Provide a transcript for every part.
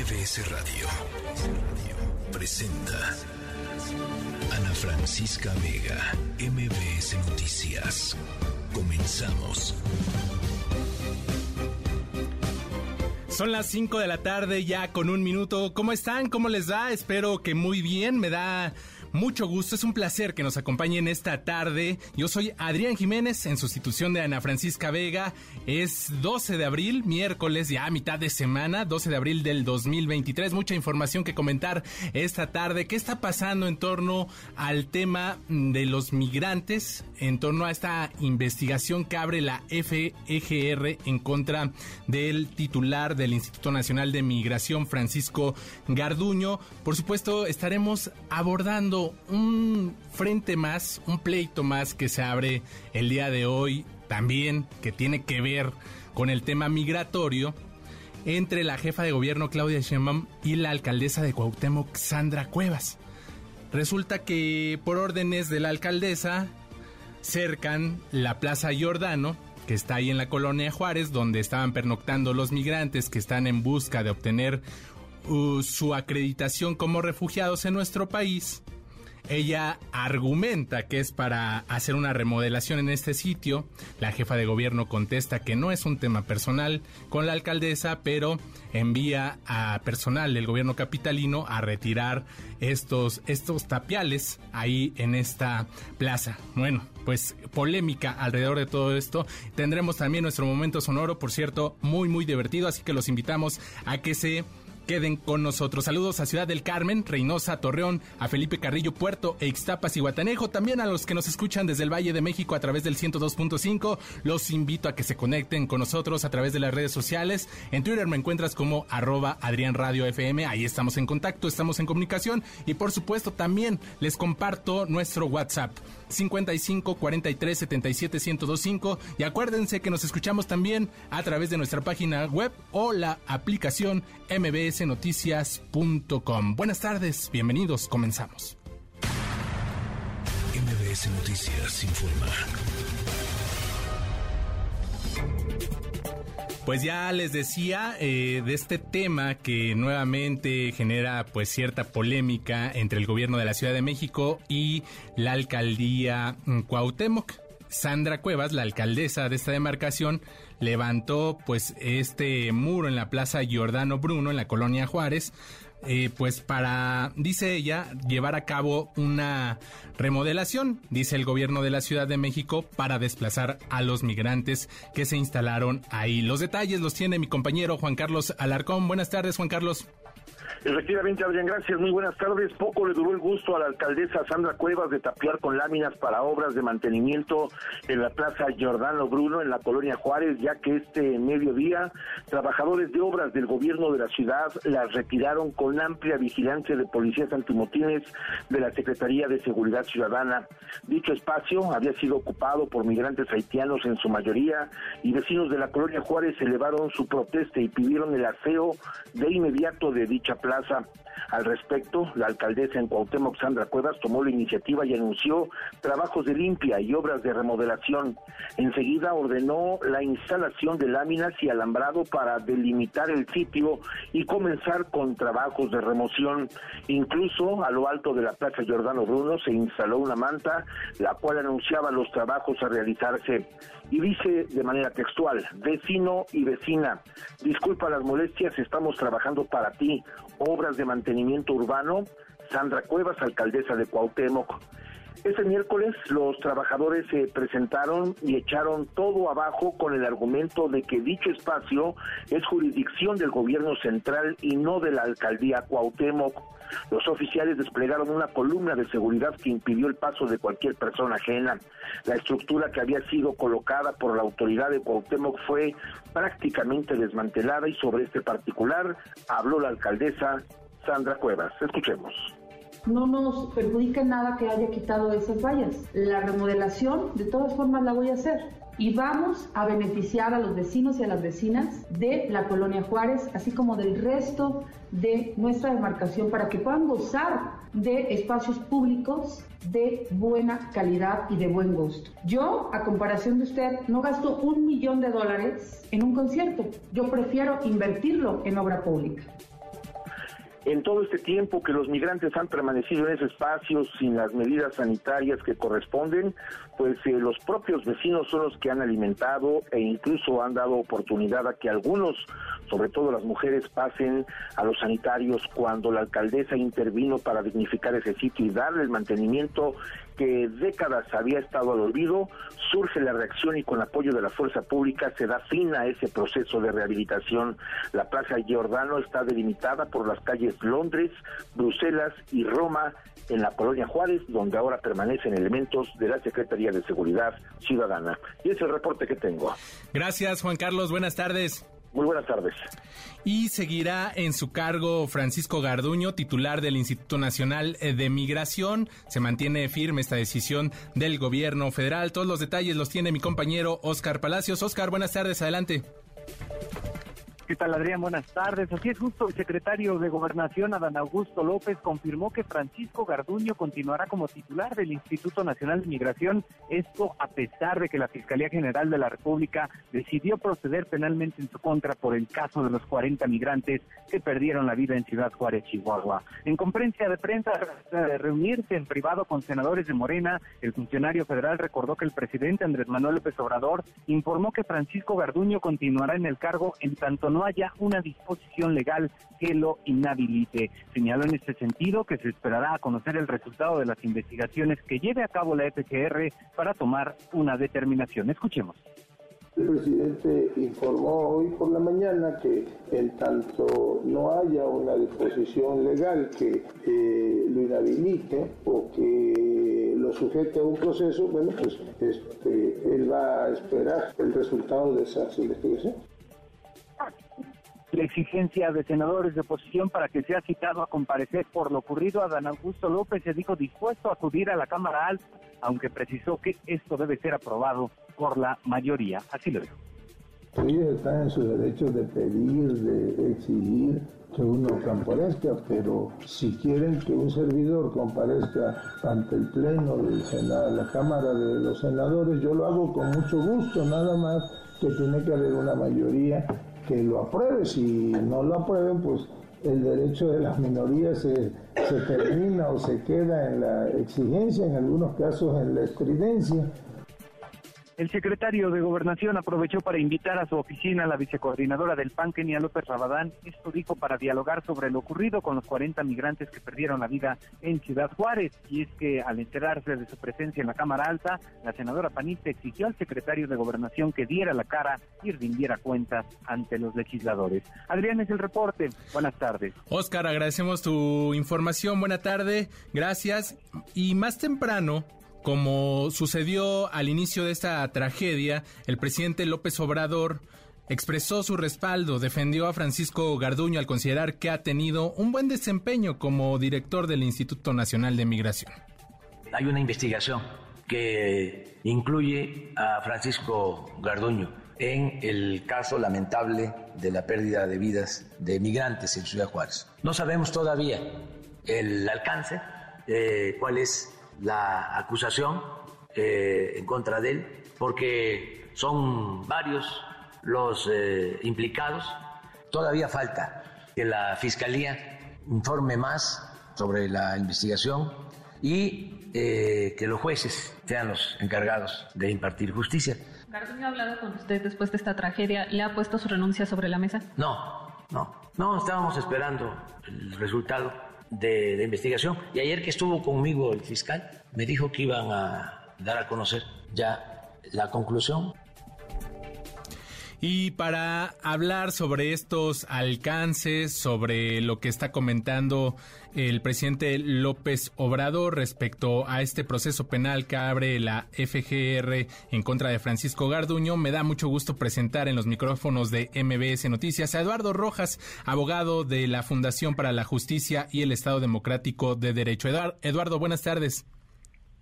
MBS Radio presenta Ana Francisca Vega, MBS Noticias. Comenzamos. Son las 5 de la tarde ya con un minuto. ¿Cómo están? ¿Cómo les va? Espero que muy bien. Me da mucho gusto, es un placer que nos acompañen esta tarde. Yo soy Adrián Jiménez en sustitución de Ana Francisca Vega. Es 12 de abril, miércoles, ya a mitad de semana, 12 de abril del 2023. Mucha información que comentar esta tarde. ¿Qué está pasando en torno al tema de los migrantes? En torno a esta investigación que abre la FEGR en contra del titular del Instituto Nacional de Migración, Francisco Garduño. Por supuesto, estaremos abordando un frente más, un pleito más que se abre el día de hoy, también que tiene que ver con el tema migratorio, entre la jefa de gobierno Claudia Sheinbaum y la alcaldesa de Cuauhtémoc, Sandra Cuevas. Resulta que por órdenes de la alcaldesa cercan la Plaza Giordano, que está ahí en la colonia Juárez, donde estaban pernoctando los migrantes que están en busca de obtener uh, su acreditación como refugiados en nuestro país. Ella argumenta que es para hacer una remodelación en este sitio. La jefa de gobierno contesta que no es un tema personal con la alcaldesa, pero envía a personal del gobierno capitalino a retirar estos, estos tapiales ahí en esta plaza. Bueno, pues polémica alrededor de todo esto. Tendremos también nuestro momento sonoro, por cierto, muy muy divertido, así que los invitamos a que se queden con nosotros. Saludos a Ciudad del Carmen, Reynosa, Torreón, a Felipe Carrillo, Puerto, Ixtapas y Guatanejo. También a los que nos escuchan desde el Valle de México a través del 102.5. Los invito a que se conecten con nosotros a través de las redes sociales. En Twitter me encuentras como arroba Adrián Radio FM. Ahí estamos en contacto, estamos en comunicación. Y por supuesto también les comparto nuestro WhatsApp 55 43 77 1025 y acuérdense que nos escuchamos también a través de nuestra página web o la aplicación mbsnoticias.com. Buenas tardes, bienvenidos, comenzamos. MBS Noticias informa. Pues ya les decía eh, de este tema que nuevamente genera pues cierta polémica entre el gobierno de la Ciudad de México y la alcaldía mm, Cuauhtémoc. Sandra Cuevas, la alcaldesa de esta demarcación, levantó pues este muro en la Plaza Giordano Bruno en la colonia Juárez eh, pues para, dice ella, llevar a cabo una remodelación, dice el gobierno de la Ciudad de México, para desplazar a los migrantes que se instalaron ahí. Los detalles los tiene mi compañero Juan Carlos Alarcón. Buenas tardes, Juan Carlos. Efectivamente, Adrián, gracias. Muy buenas tardes. Poco le duró el gusto a la alcaldesa Sandra Cuevas de tapiar con láminas para obras de mantenimiento en la Plaza Giordano Bruno, en la colonia Juárez, ya que este mediodía trabajadores de obras del gobierno de la ciudad las retiraron con amplia vigilancia de policías antimotines de la Secretaría de Seguridad Ciudadana. Dicho espacio había sido ocupado por migrantes haitianos en su mayoría y vecinos de la colonia Juárez elevaron su protesta y pidieron el aseo de inmediato de dicha plaza. Al respecto, la alcaldesa en Cuauhtémoc, Sandra Cuevas, tomó la iniciativa y anunció trabajos de limpia y obras de remodelación. Enseguida ordenó la instalación de láminas y alambrado para delimitar el sitio y comenzar con trabajos de remoción. Incluso a lo alto de la Plaza Giordano Bruno se instaló una manta, la cual anunciaba los trabajos a realizarse. Y dice de manera textual, vecino y vecina, disculpa las molestias, estamos trabajando para ti obras de mantenimiento urbano, Sandra Cuevas, alcaldesa de Cuauhtémoc. Este miércoles los trabajadores se presentaron y echaron todo abajo con el argumento de que dicho espacio es jurisdicción del gobierno central y no de la alcaldía Cuauhtémoc. Los oficiales desplegaron una columna de seguridad que impidió el paso de cualquier persona ajena. La estructura que había sido colocada por la autoridad de Cuauhtémoc fue prácticamente desmantelada y sobre este particular habló la alcaldesa Sandra Cuevas. Escuchemos no nos perjudica nada que haya quitado esas vallas. La remodelación, de todas formas, la voy a hacer. Y vamos a beneficiar a los vecinos y a las vecinas de la colonia Juárez, así como del resto de nuestra demarcación, para que puedan gozar de espacios públicos de buena calidad y de buen gusto. Yo, a comparación de usted, no gasto un millón de dólares en un concierto. Yo prefiero invertirlo en obra pública. En todo este tiempo que los migrantes han permanecido en ese espacio sin las medidas sanitarias que corresponden, pues eh, los propios vecinos son los que han alimentado e incluso han dado oportunidad a que algunos, sobre todo las mujeres, pasen a los sanitarios. Cuando la alcaldesa intervino para dignificar ese sitio y darle el mantenimiento que décadas había estado al olvido, surge la reacción y con apoyo de la fuerza pública se da fin a ese proceso de rehabilitación. La Plaza Giordano está delimitada por las calles Londres, Bruselas y Roma en la colonia Juárez, donde ahora permanecen elementos de la Secretaría de Seguridad Ciudadana. Y es el reporte que tengo. Gracias, Juan Carlos. Buenas tardes. Muy buenas tardes. Y seguirá en su cargo Francisco Garduño, titular del Instituto Nacional de Migración. Se mantiene firme esta decisión del gobierno federal. Todos los detalles los tiene mi compañero Oscar Palacios. Oscar, buenas tardes, adelante. ¿Qué tal, Adrián? Buenas tardes. Así es, justo el secretario de Gobernación, Adán Augusto López, confirmó que Francisco Garduño continuará como titular del Instituto Nacional de Migración. Esto a pesar de que la Fiscalía General de la República decidió proceder penalmente en su contra por el caso de los 40 migrantes que perdieron la vida en Ciudad Juárez, Chihuahua. En conferencia de prensa, de reunirse en privado con senadores de Morena, el funcionario federal recordó que el presidente Andrés Manuel López Obrador informó que Francisco Garduño continuará en el cargo en tanto no haya una disposición legal que lo inhabilite. Señaló en este sentido que se esperará a conocer el resultado de las investigaciones que lleve a cabo la FGR para tomar una determinación. Escuchemos. El presidente informó hoy por la mañana que en tanto no haya una disposición legal que eh, lo inhabilite o que lo sujete a un proceso, bueno, pues este, él va a esperar el resultado de esas investigaciones la exigencia de senadores de oposición para que sea citado a comparecer por lo ocurrido, Adán Augusto López se dijo dispuesto a acudir a la Cámara Alta, aunque precisó que esto debe ser aprobado por la mayoría. Así lo dijo. Ellos están en su derecho de pedir, de exigir que uno comparezca, pero si quieren que un servidor comparezca ante el Pleno de la Cámara de los Senadores, yo lo hago con mucho gusto, nada más que tiene que haber una mayoría que lo apruebe. Si no lo aprueben, pues el derecho de las minorías se, se termina o se queda en la exigencia, en algunos casos en la estridencia. El secretario de Gobernación aprovechó para invitar a su oficina a la vicecoordinadora del PAN, Kenia López Rabadán. Esto dijo para dialogar sobre lo ocurrido con los 40 migrantes que perdieron la vida en Ciudad Juárez. Y es que al enterarse de su presencia en la Cámara Alta, la senadora panista exigió al secretario de Gobernación que diera la cara y rindiera cuentas ante los legisladores. Adrián es el reporte. Buenas tardes. Oscar, agradecemos tu información. Buena tarde. Gracias. Y más temprano, como sucedió al inicio de esta tragedia, el presidente López Obrador expresó su respaldo, defendió a Francisco Garduño al considerar que ha tenido un buen desempeño como director del Instituto Nacional de Migración. Hay una investigación que incluye a Francisco Garduño en el caso lamentable de la pérdida de vidas de migrantes en Ciudad Juárez. No sabemos todavía el alcance, eh, cuál es la acusación eh, en contra de él, porque son varios los eh, implicados. Todavía falta que la Fiscalía informe más sobre la investigación y eh, que los jueces sean los encargados de impartir justicia. ¿Garduño ha hablado con usted después de esta tragedia? ¿Le ha puesto su renuncia sobre la mesa? No, no, no, estábamos esperando el resultado de, investigación. Y ayer que estuvo conmigo el fiscal, me dijo que iban a dar a conocer ya la conclusión. Y para hablar sobre estos alcances, sobre lo que está comentando el presidente López Obrador respecto a este proceso penal que abre la FGR en contra de Francisco Garduño, me da mucho gusto presentar en los micrófonos de MBS Noticias a Eduardo Rojas, abogado de la Fundación para la Justicia y el Estado Democrático de Derecho. Eduardo, buenas tardes.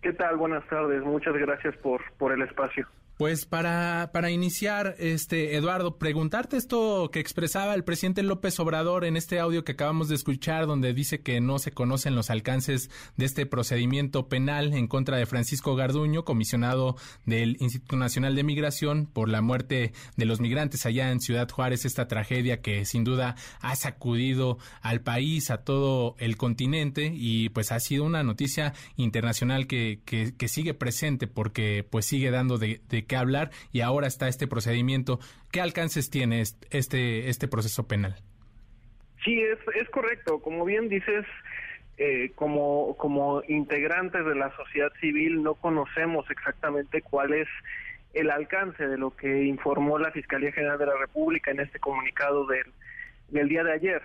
¿Qué tal? Buenas tardes. Muchas gracias por, por el espacio. Pues para, para iniciar, este Eduardo, preguntarte esto que expresaba el presidente López Obrador en este audio que acabamos de escuchar, donde dice que no se conocen los alcances de este procedimiento penal en contra de Francisco Garduño, comisionado del Instituto Nacional de Migración, por la muerte de los migrantes allá en Ciudad Juárez, esta tragedia que sin duda ha sacudido al país, a todo el continente, y pues ha sido una noticia internacional que, que, sigue presente porque pues sigue dando de, de que hablar y ahora está este procedimiento. ¿Qué alcances tiene este, este proceso penal? Sí, es, es correcto. Como bien dices, eh, como, como integrantes de la sociedad civil no conocemos exactamente cuál es el alcance de lo que informó la Fiscalía General de la República en este comunicado del, del día de ayer.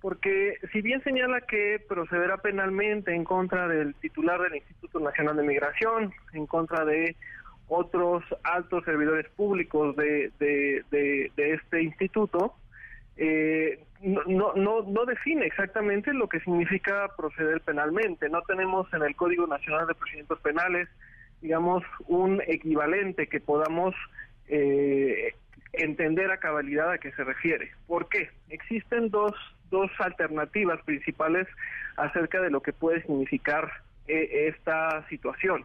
Porque si bien señala que procederá penalmente en contra del titular del Instituto Nacional de Migración, en contra de otros altos servidores públicos de, de, este instituto, eh, no, no, no define exactamente lo que significa proceder penalmente. No tenemos en el Código Nacional de Procedimientos Penales, digamos, un equivalente que podamos eh, entender a cabalidad a qué se refiere. ¿Por qué? Existen dos, dos alternativas principales acerca de lo que puede significar eh, esta situación.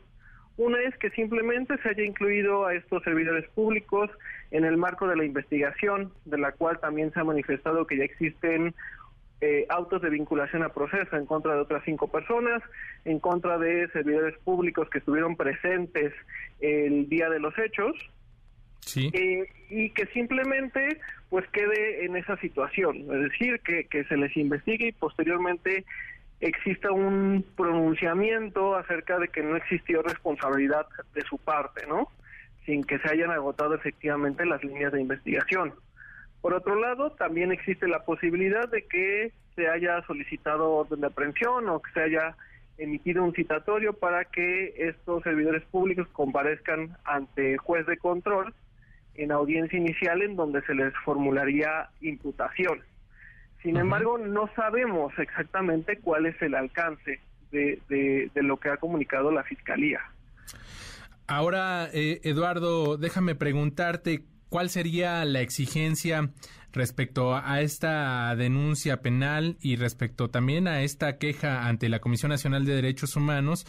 Una es que simplemente se haya incluido a estos servidores públicos en el marco de la investigación, de la cual también se ha manifestado que ya existen eh, autos de vinculación a proceso en contra de otras cinco personas, en contra de servidores públicos que estuvieron presentes el día de los hechos, Sí. Eh, y que simplemente pues quede en esa situación, es decir, que, que se les investigue y posteriormente exista un pronunciamiento acerca de que no existió responsabilidad de su parte, ¿no? Sin que se hayan agotado efectivamente las líneas de investigación. Por otro lado, también existe la posibilidad de que se haya solicitado orden de aprehensión o que se haya emitido un citatorio para que estos servidores públicos comparezcan ante juez de control en audiencia inicial en donde se les formularía imputación. Sin embargo, no sabemos exactamente cuál es el alcance de, de, lo que ha comunicado la Fiscalía. Ahora, eh, Eduardo, déjame preguntarte cuál sería la exigencia respecto a esta denuncia penal y respecto también a esta queja ante la Comisión Nacional de Derechos Humanos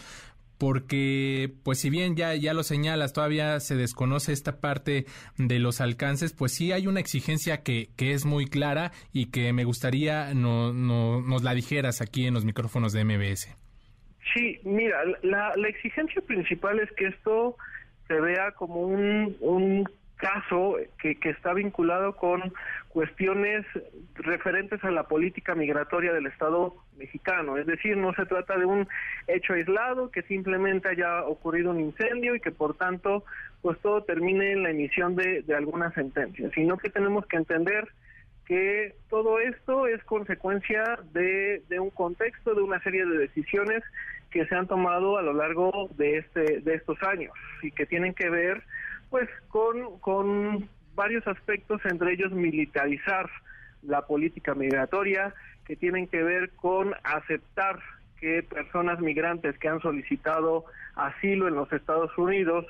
porque pues si bien ya, ya lo señalas, todavía se desconoce esta parte de los alcances, pues sí hay una exigencia que, que es muy clara y que me gustaría no, no, nos la dijeras aquí en los micrófonos de MBS. Sí, mira, la, la exigencia principal es que esto se vea como un, un caso que, que está vinculado con cuestiones referentes a la política migratoria del Estado mexicano. Es decir, no se trata de un hecho aislado, que simplemente haya ocurrido un incendio y que por tanto pues todo termine en la emisión de, de alguna sentencia, sino que tenemos que entender que todo esto es consecuencia de, de un contexto, de una serie de decisiones que se han tomado a lo largo de este de estos años y que tienen que ver pues con, con varios aspectos, entre ellos militarizar la política migratoria, que tienen que ver con aceptar que personas migrantes que han solicitado asilo en los Estados Unidos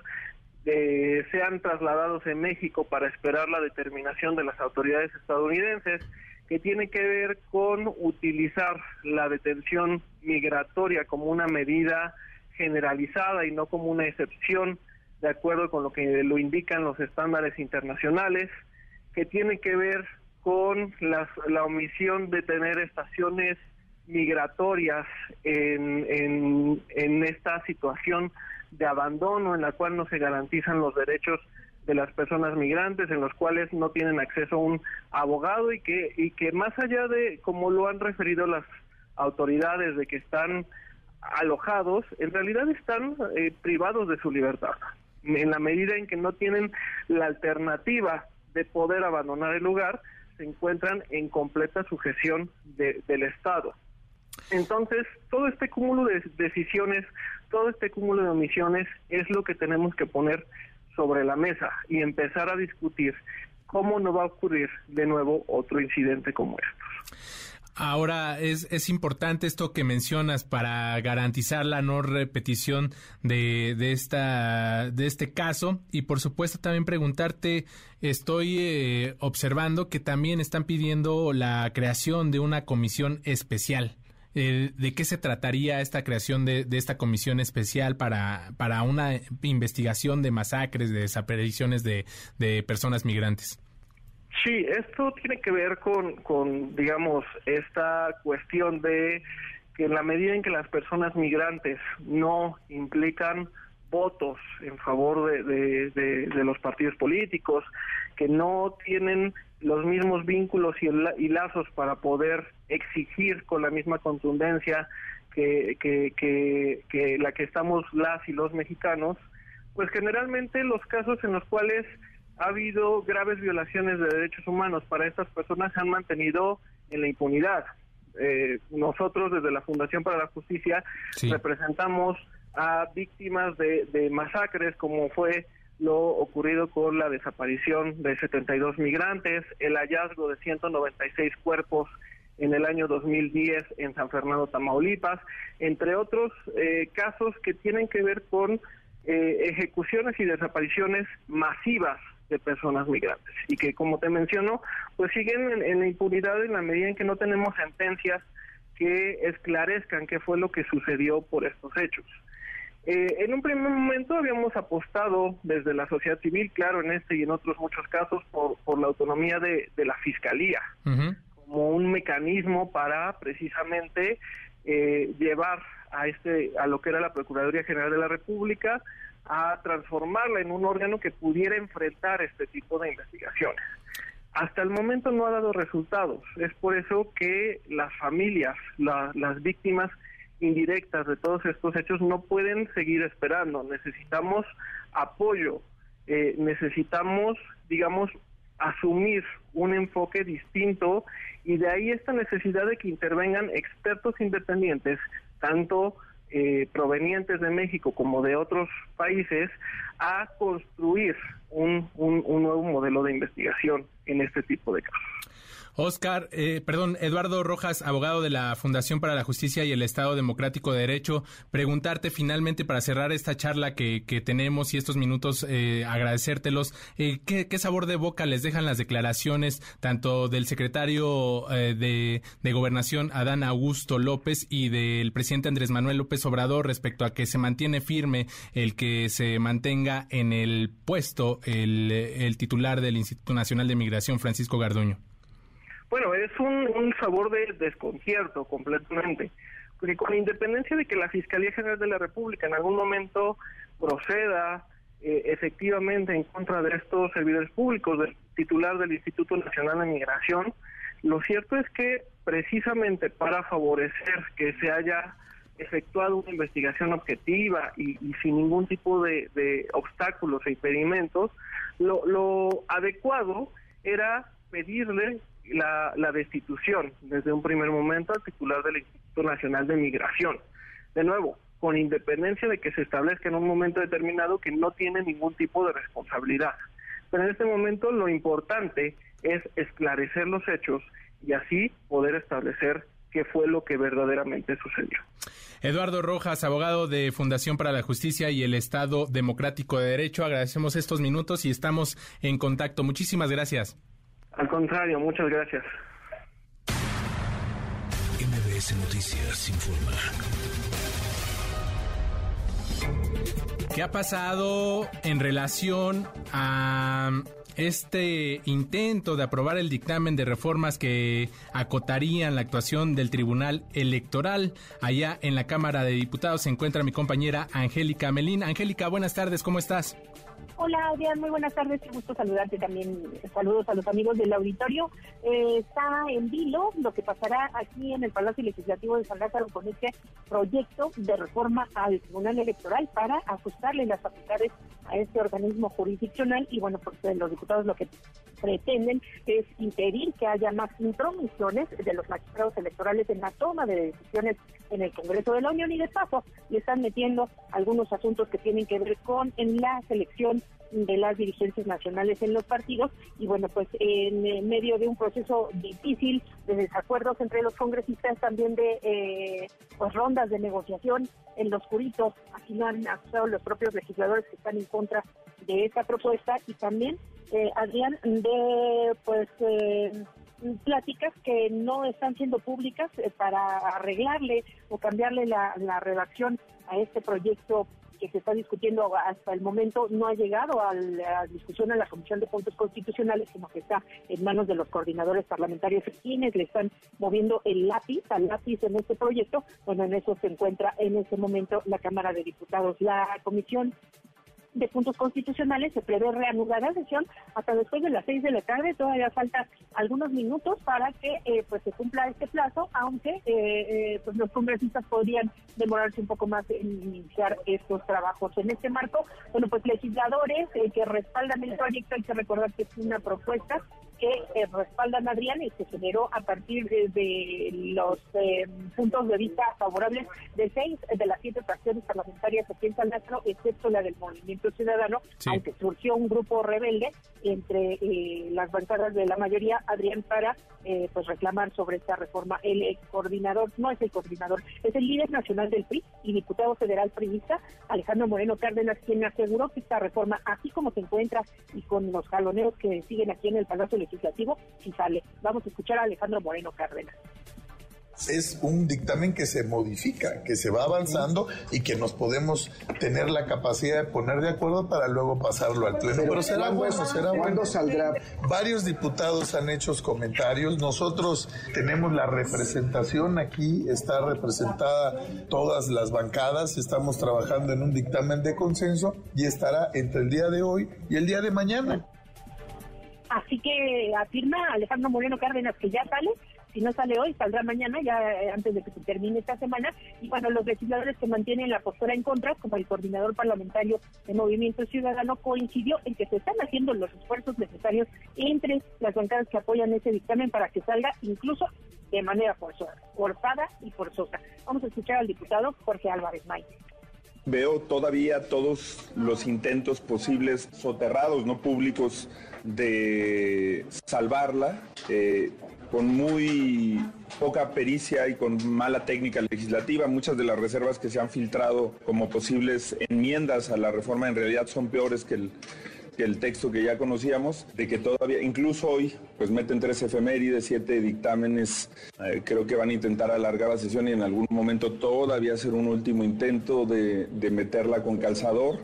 eh, sean trasladados en México para esperar la determinación de las autoridades estadounidenses, que tiene que ver con utilizar la detención migratoria como una medida generalizada y no como una excepción de acuerdo con lo que lo indican los estándares internacionales, que tiene que ver con la omisión de tener estaciones migratorias en, en, en esta situación de abandono en la cual no se garantizan los derechos de las personas migrantes en los cuales no tienen acceso a un abogado y que y que más allá de como lo han referido las autoridades de que están alojados en realidad están eh, privados de su libertad en la medida en que no tienen la alternativa de poder abandonar el lugar, se encuentran en completa sujeción del Estado. Entonces, todo este cúmulo de decisiones, todo este cúmulo de omisiones es lo que tenemos que poner sobre la mesa y empezar a discutir cómo no va a ocurrir de nuevo otro incidente como estos. Ahora, es, es importante esto que mencionas para garantizar la no repetición de, de, esta, de este caso y por supuesto también preguntarte, estoy eh, observando que también están pidiendo la creación de una comisión especial. ¿De qué se trataría esta creación de, de, esta comisión especial para, para una investigación de masacres, de desapariciones de, de personas migrantes? Sí, esto tiene que ver con, con, digamos, esta cuestión de que en la medida en que las personas migrantes no implican votos en favor de, de, los partidos políticos, que no tienen los mismos vínculos y, y, lazos para poder exigir con la misma contundencia que, que, que la que estamos las y los mexicanos, pues generalmente los casos en los cuales ha habido graves violaciones de derechos humanos para estas personas se han mantenido en la impunidad. Eh, nosotros desde la Fundación para la Justicia sí. representamos a víctimas de, de, masacres como fue lo ocurrido con la desaparición de 72 migrantes, el hallazgo de 196 cuerpos en el año 2010 en San Fernando, Tamaulipas, entre otros eh, casos que tienen que ver con eh, ejecuciones y desapariciones masivas de personas migrantes y que como te menciono pues siguen en, en, la impunidad en la medida en que no tenemos sentencias que esclarezcan qué fue lo que sucedió por estos hechos. Eh, en un primer momento habíamos apostado desde la sociedad civil, claro, en este y en otros muchos casos, por, por la autonomía de, de la Fiscalía, uh -huh. como un mecanismo para precisamente eh, llevar a este a lo que era la Procuraduría General de la República a transformarla en un órgano que pudiera enfrentar este tipo de investigaciones. Hasta el momento no ha dado resultados. Es por eso que las familias, la, las víctimas indirectas de todos estos hechos no pueden seguir esperando. Necesitamos apoyo, eh, necesitamos, digamos, asumir un enfoque distinto y de ahí esta necesidad de que intervengan expertos independientes, tanto eh, provenientes de México como de otros países a construir un, un, un, nuevo modelo de investigación en este tipo de casos. Oscar, eh, perdón, Eduardo Rojas, abogado de la Fundación para la Justicia y el Estado Democrático de Derecho, preguntarte finalmente para cerrar esta charla que, que tenemos y estos minutos, eh, agradecértelos, eh, ¿qué, ¿qué, sabor de boca les dejan las declaraciones tanto del secretario eh, de, de, Gobernación, Adán Augusto López, y del presidente Andrés Manuel López Obrador respecto a que se mantiene firme el que se mantenga en el puesto el, el titular del Instituto Nacional de Migración, Francisco Garduño? Bueno, es un, un, sabor de desconcierto completamente, porque con independencia de que la Fiscalía General de la República en algún momento proceda eh, efectivamente en contra de estos servidores públicos, del titular del Instituto Nacional de Migración, lo cierto es que precisamente para favorecer que se haya efectuado una investigación objetiva y, y sin ningún tipo de, de obstáculos e impedimentos, lo, lo adecuado era pedirle la, la, destitución desde un primer momento al titular del Instituto Nacional de Migración. De nuevo, con independencia de que se establezca en un momento determinado que no tiene ningún tipo de responsabilidad. Pero en este momento lo importante es esclarecer los hechos y así poder establecer qué fue lo que verdaderamente sucedió. Eduardo Rojas, abogado de Fundación para la Justicia y el Estado Democrático de Derecho, agradecemos estos minutos y estamos en contacto. Muchísimas gracias. Al contrario, muchas gracias. MBS Noticias informa. ¿Qué ha pasado en relación a este intento de aprobar el dictamen de reformas que acotarían la actuación del Tribunal Electoral. Allá en la Cámara de Diputados se encuentra mi compañera Angélica Melín. Angélica, buenas tardes, ¿cómo estás? Hola, Adrián, muy buenas tardes. Qué gusto saludarte también. Saludos a los amigos del auditorio. Eh, está en vilo lo que pasará aquí en el Palacio Legislativo de San Lázaro con este proyecto de reforma al Tribunal Electoral para ajustarle las facultades a este organismo jurisdiccional. Y bueno, pues los diputados lo que pretenden es impedir que haya más intromisiones de los magistrados electorales en la toma de decisiones en el Congreso de la Unión y de paso le están metiendo algunos asuntos que tienen que ver con en la selección de las dirigencias nacionales en los partidos y bueno, pues en medio de un proceso difícil de desacuerdos entre los congresistas, también de eh, pues rondas de negociación en los curitos, aquí no han acusado los propios legisladores que están en contra de esta propuesta. Y también, eh, Adrián, de pues eh, pláticas que no están siendo públicas eh, para arreglarle o cambiarle la redacción a este proyecto que se está discutiendo hasta el momento no ha llegado a la discusión en la Comisión de Puntos Constitucionales, sino que está en manos de los coordinadores parlamentarios quienes le están moviendo el lápiz al lápiz en este proyecto. Bueno, en eso se encuentra en este momento la Cámara de Diputados. La Comisión de puntos constitucionales se prevé reanudar la sesión hasta después de las seis de la tarde. Todavía falta algunos minutos para que eh, pues se cumpla este plazo, aunque eh, eh, pues los congresistas podrían demorarse un poco más en iniciar estos trabajos. En este marco, bueno, pues legisladores que respaldan el proyecto, hay que recordar que es una propuesta que respaldan a Adrián y se generó a partir de, los puntos de vista favorables de seis de las siete fracciones parlamentarias aquí en San Lázaro, excepto la del movimiento Ciudadano, aunque surgió un grupo rebelde entre eh, las bancadas de la mayoría, Adrián, para eh, pues reclamar sobre esta reforma. El coordinador, no es el coordinador, es el líder nacional del PRI y diputado federal priista, Alejandro Moreno Cárdenas, quien aseguró que esta reforma, así como se encuentra y con los jaloneos que siguen aquí en el Palacio Legislativo, si sale. Vamos a escuchar a Alejandro Moreno Cárdenas es un dictamen que se modifica, que se va avanzando y que nos podemos tener la capacidad de poner de acuerdo para luego pasarlo al pleno. Pero, será bueno, será bueno. saldrá? Varios diputados han hecho comentarios. Nosotros tenemos la representación aquí, está representada todas las bancadas. Estamos trabajando en un dictamen de consenso y estará entre el día de hoy y el día de mañana. Así que afirma Alejandro Moreno Cárdenas que ya sale si no sale hoy, saldrá mañana, ya eh, antes de que se termine esta semana. Y bueno, los legisladores que mantienen la postura en contra, como el coordinador parlamentario de Movimiento Ciudadano, coincidió en que se están haciendo los esfuerzos necesarios entre las bancadas que apoyan ese dictamen para que salga incluso de manera forzada, forzada y forzosa. Vamos a escuchar al diputado Jorge Álvarez Maite. Veo todavía todos los intentos posibles soterrados, no públicos, de salvarla. Eh, con muy poca pericia y con mala técnica legislativa. Muchas de las reservas que se han filtrado como posibles enmiendas a la reforma en realidad son peores que el, que el texto que ya conocíamos, de que todavía, incluso hoy, pues meten tres efemérides, siete dictámenes, eh, creo que van a intentar alargar la sesión y en algún momento todavía hacer un último intento de, de meterla con calzador.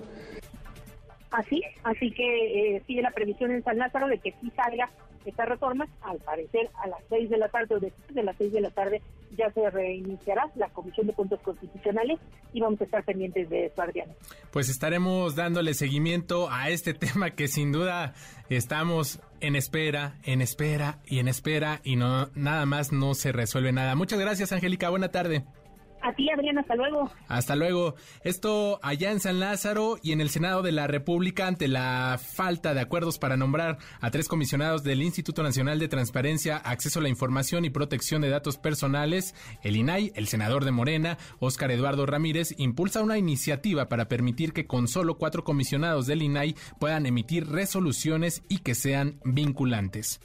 Así, así que eh, sigue la previsión en San Lázaro de que sí salga esta reforma, al parecer a las seis de la tarde o después de las seis de la tarde ya se reiniciará la Comisión de Puntos Constitucionales y vamos a estar pendientes de eso, Adrián. Pues estaremos dándole seguimiento a este tema que sin duda estamos en espera, en espera y en espera y no nada más no se resuelve nada. Muchas gracias, Angélica. Buena tarde. A ti, Adrián, hasta luego. Hasta luego. Esto allá en San Lázaro y en el Senado de la República, ante la falta de acuerdos para nombrar a tres comisionados del Instituto Nacional de Transparencia, Acceso a la Información y Protección de Datos Personales, el INAI, el senador de Morena, Óscar Eduardo Ramírez, impulsa una iniciativa para permitir que con solo cuatro comisionados del INAI puedan emitir resoluciones y que sean vinculantes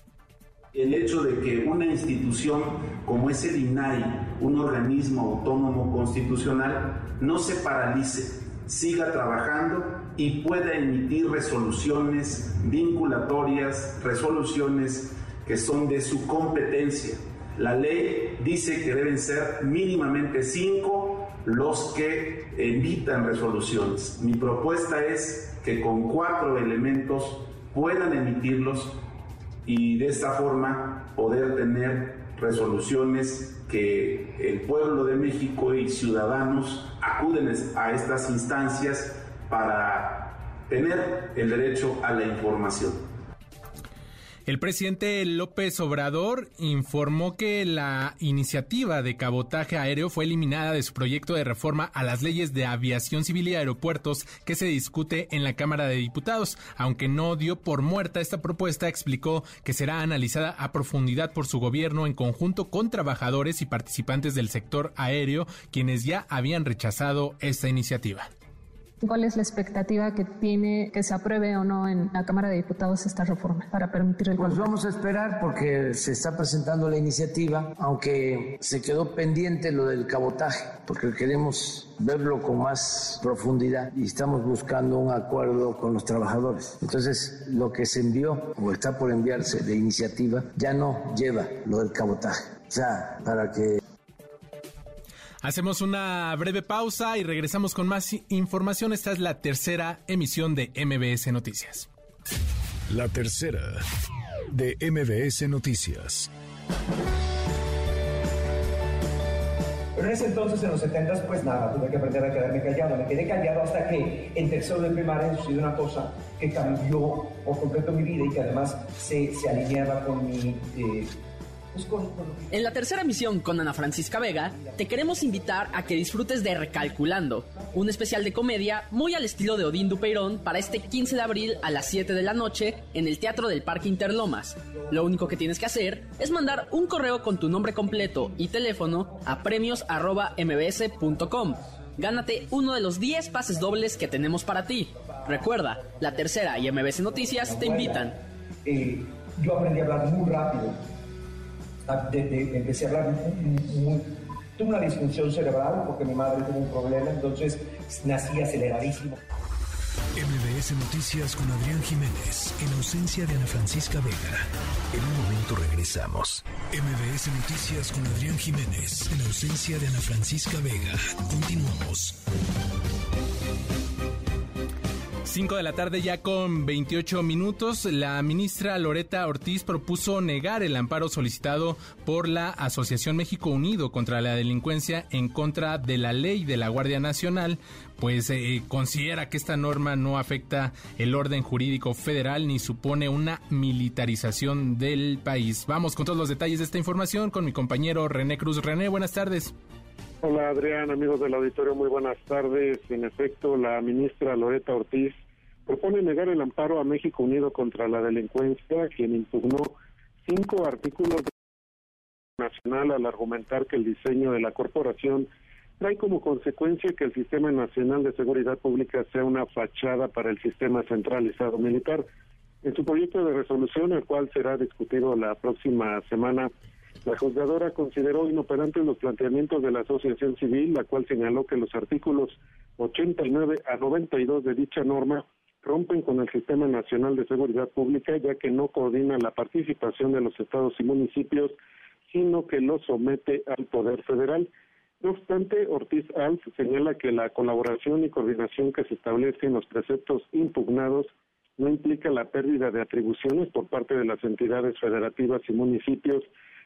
el hecho de que una institución como es el INAI, un organismo autónomo constitucional, no se paralice, siga trabajando y pueda emitir resoluciones vinculatorias, resoluciones que son de su competencia. La ley dice que deben ser mínimamente cinco los que emitan resoluciones. Mi propuesta es que con cuatro elementos puedan emitirlos y de esta forma poder tener resoluciones que el pueblo de México y ciudadanos acuden a estas instancias para tener el derecho a la información. El presidente López Obrador informó que la iniciativa de cabotaje aéreo fue eliminada de su proyecto de reforma a las leyes de aviación civil y aeropuertos que se discute en la Cámara de Diputados. Aunque no dio por muerta esta propuesta, explicó que será analizada a profundidad por su gobierno en conjunto con trabajadores y participantes del sector aéreo, quienes ya habían rechazado esta iniciativa. ¿Cuál es la expectativa que tiene que se apruebe o no en la Cámara de Diputados esta reforma para permitir el Pues vamos a esperar porque se está presentando la iniciativa, aunque se quedó pendiente lo del cabotaje, porque queremos verlo con más profundidad y estamos buscando un acuerdo con los trabajadores. Entonces, lo que se envió o está por enviarse de iniciativa ya no lleva lo del cabotaje. O sea, para que Hacemos una breve pausa y regresamos con más información. Esta es la tercera emisión de MBS Noticias. La tercera de MBS Noticias. Pero en ese entonces, en los 70, pues nada, tuve que aprender a quedarme callado. Me quedé callado hasta que en tercero de primaria sucedió una cosa que cambió por completo mi vida y que además se, se alineaba con mi... Eh, en la tercera misión con Ana Francisca Vega, te queremos invitar a que disfrutes de Recalculando, un especial de comedia muy al estilo de Odín Dupeirón para este 15 de abril a las 7 de la noche en el Teatro del Parque Interlomas. Lo único que tienes que hacer es mandar un correo con tu nombre completo y teléfono a premios.mbs.com. Gánate uno de los 10 pases dobles que tenemos para ti. Recuerda, la tercera y MBS Noticias te invitan. Eh, yo aprendí a hablar muy rápido empecé a hablar muy, tuve una disfunción cerebral porque mi madre tuvo un problema, entonces nací aceleradísimo. MBS Noticias con Adrián Jiménez, en ausencia de Ana Francisca Vega. En un momento regresamos. MBS Noticias con Adrián Jiménez, en ausencia de Ana Francisca Vega. Continuamos. 5 de la tarde ya con 28 minutos, la ministra Loreta Ortiz propuso negar el amparo solicitado por la Asociación México Unido contra la Delincuencia en contra de la ley de la Guardia Nacional, pues eh, considera que esta norma no afecta el orden jurídico federal ni supone una militarización del país. Vamos con todos los detalles de esta información con mi compañero René Cruz. René, buenas tardes. Hola Adrián, amigos del auditorio, muy buenas tardes. En efecto, la ministra Loreta Ortiz propone negar el amparo a México Unido contra la delincuencia, quien impugnó cinco artículos de nacional al argumentar que el diseño de la corporación trae como consecuencia que el Sistema Nacional de Seguridad Pública sea una fachada para el sistema centralizado militar. En su proyecto de resolución, el cual será discutido la próxima semana, la juzgadora consideró inoperantes los planteamientos de la Asociación Civil, la cual señaló que los artículos 89 a 92 de dicha norma rompen con el Sistema Nacional de Seguridad Pública, ya que no coordina la participación de los estados y municipios, sino que lo somete al Poder Federal. No obstante, Ortiz Alf señala que la colaboración y coordinación que se establece en los preceptos impugnados no implica la pérdida de atribuciones por parte de las entidades federativas y municipios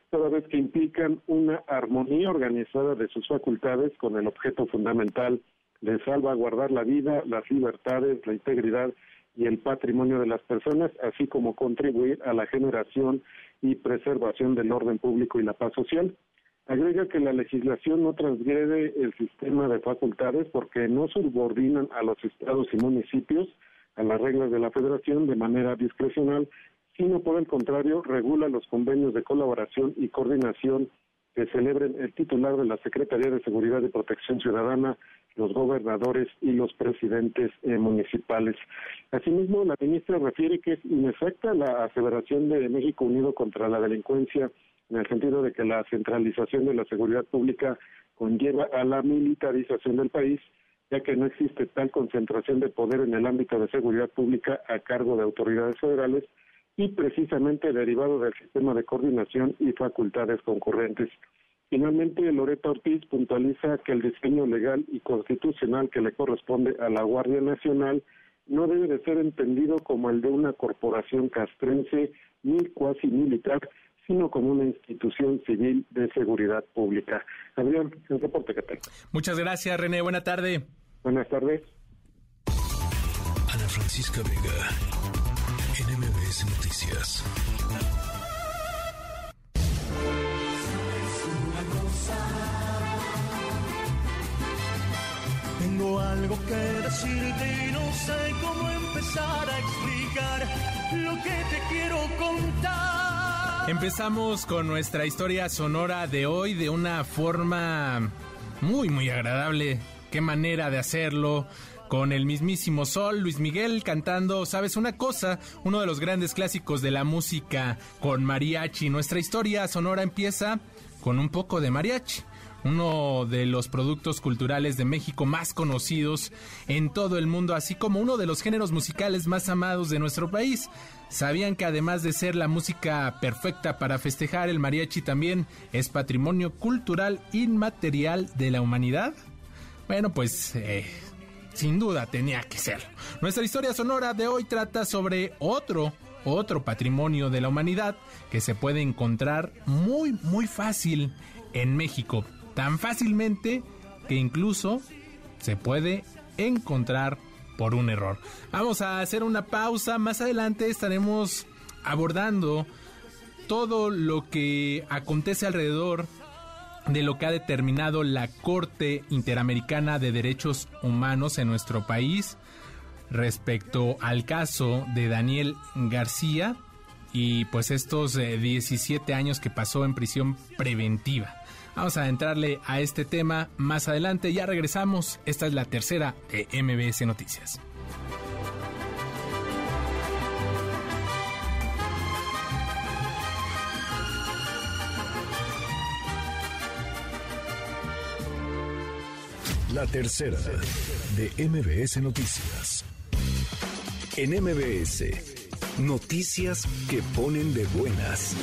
toda vez que implican una armonía organizada de sus facultades con el objeto fundamental de salvaguardar la vida, las libertades, la integridad y el patrimonio de las personas, así como contribuir a la generación y preservación del orden público y la paz social. Agrega que la legislación no transgrede el sistema de facultades porque no subordinan a los estados y municipios a las reglas de la federación de manera discrecional sino por el contrario regula los convenios de colaboración y coordinación que celebren el titular de la Secretaría de Seguridad y Protección Ciudadana, los gobernadores y los presidentes eh, municipales. Asimismo, la ministra refiere que es inexacta la aseveración de México Unido contra la delincuencia en el sentido de que la centralización de la seguridad pública conlleva a la militarización del país, ya que no existe tal concentración de poder en el ámbito de seguridad pública a cargo de autoridades federales, y precisamente derivado del sistema de coordinación y facultades concurrentes. Finalmente, Loreta Ortiz puntualiza que el diseño legal y constitucional que le corresponde a la Guardia Nacional no debe de ser entendido como el de una corporación castrense ni cuasi militar, sino como una institución civil de seguridad pública. Adrián, el reporte que tengo. Muchas gracias, René. Buena tarde. Buenas tardes. Ana Francisca Vega NMBS Noticias. Tengo algo que decirte y no sé cómo empezar a explicar lo que te quiero contar. Empezamos con nuestra historia sonora de hoy de una forma muy, muy agradable. Qué manera de hacerlo con el mismísimo Sol, Luis Miguel cantando, ¿sabes una cosa? Uno de los grandes clásicos de la música con mariachi. Nuestra historia sonora empieza con un poco de mariachi uno de los productos culturales de México más conocidos en todo el mundo, así como uno de los géneros musicales más amados de nuestro país. ¿Sabían que además de ser la música perfecta para festejar, el mariachi también es patrimonio cultural inmaterial de la humanidad? Bueno, pues eh, sin duda tenía que ser. Nuestra historia sonora de hoy trata sobre otro otro patrimonio de la humanidad que se puede encontrar muy muy fácil en México tan fácilmente que incluso se puede encontrar por un error. Vamos a hacer una pausa, más adelante estaremos abordando todo lo que acontece alrededor de lo que ha determinado la Corte Interamericana de Derechos Humanos en nuestro país respecto al caso de Daniel García y pues estos 17 eh, años que pasó en prisión preventiva. Vamos a entrarle a este tema más adelante. Ya regresamos. Esta es la tercera de MBS Noticias. La tercera de MBS Noticias. En MBS, noticias que ponen de buenas.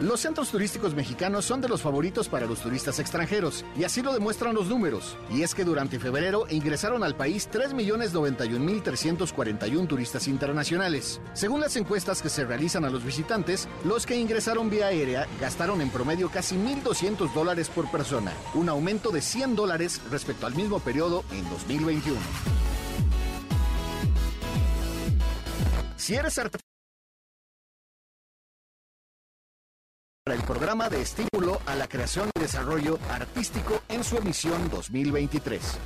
Los centros turísticos mexicanos son de los favoritos para los turistas extranjeros, y así lo demuestran los números. Y es que durante febrero ingresaron al país 3.091.341 turistas internacionales. Según las encuestas que se realizan a los visitantes, los que ingresaron vía aérea gastaron en promedio casi 1.200 dólares por persona, un aumento de 100 dólares respecto al mismo periodo en 2021. Si eres el programa de estímulo a la creación y desarrollo artístico en su emisión 2023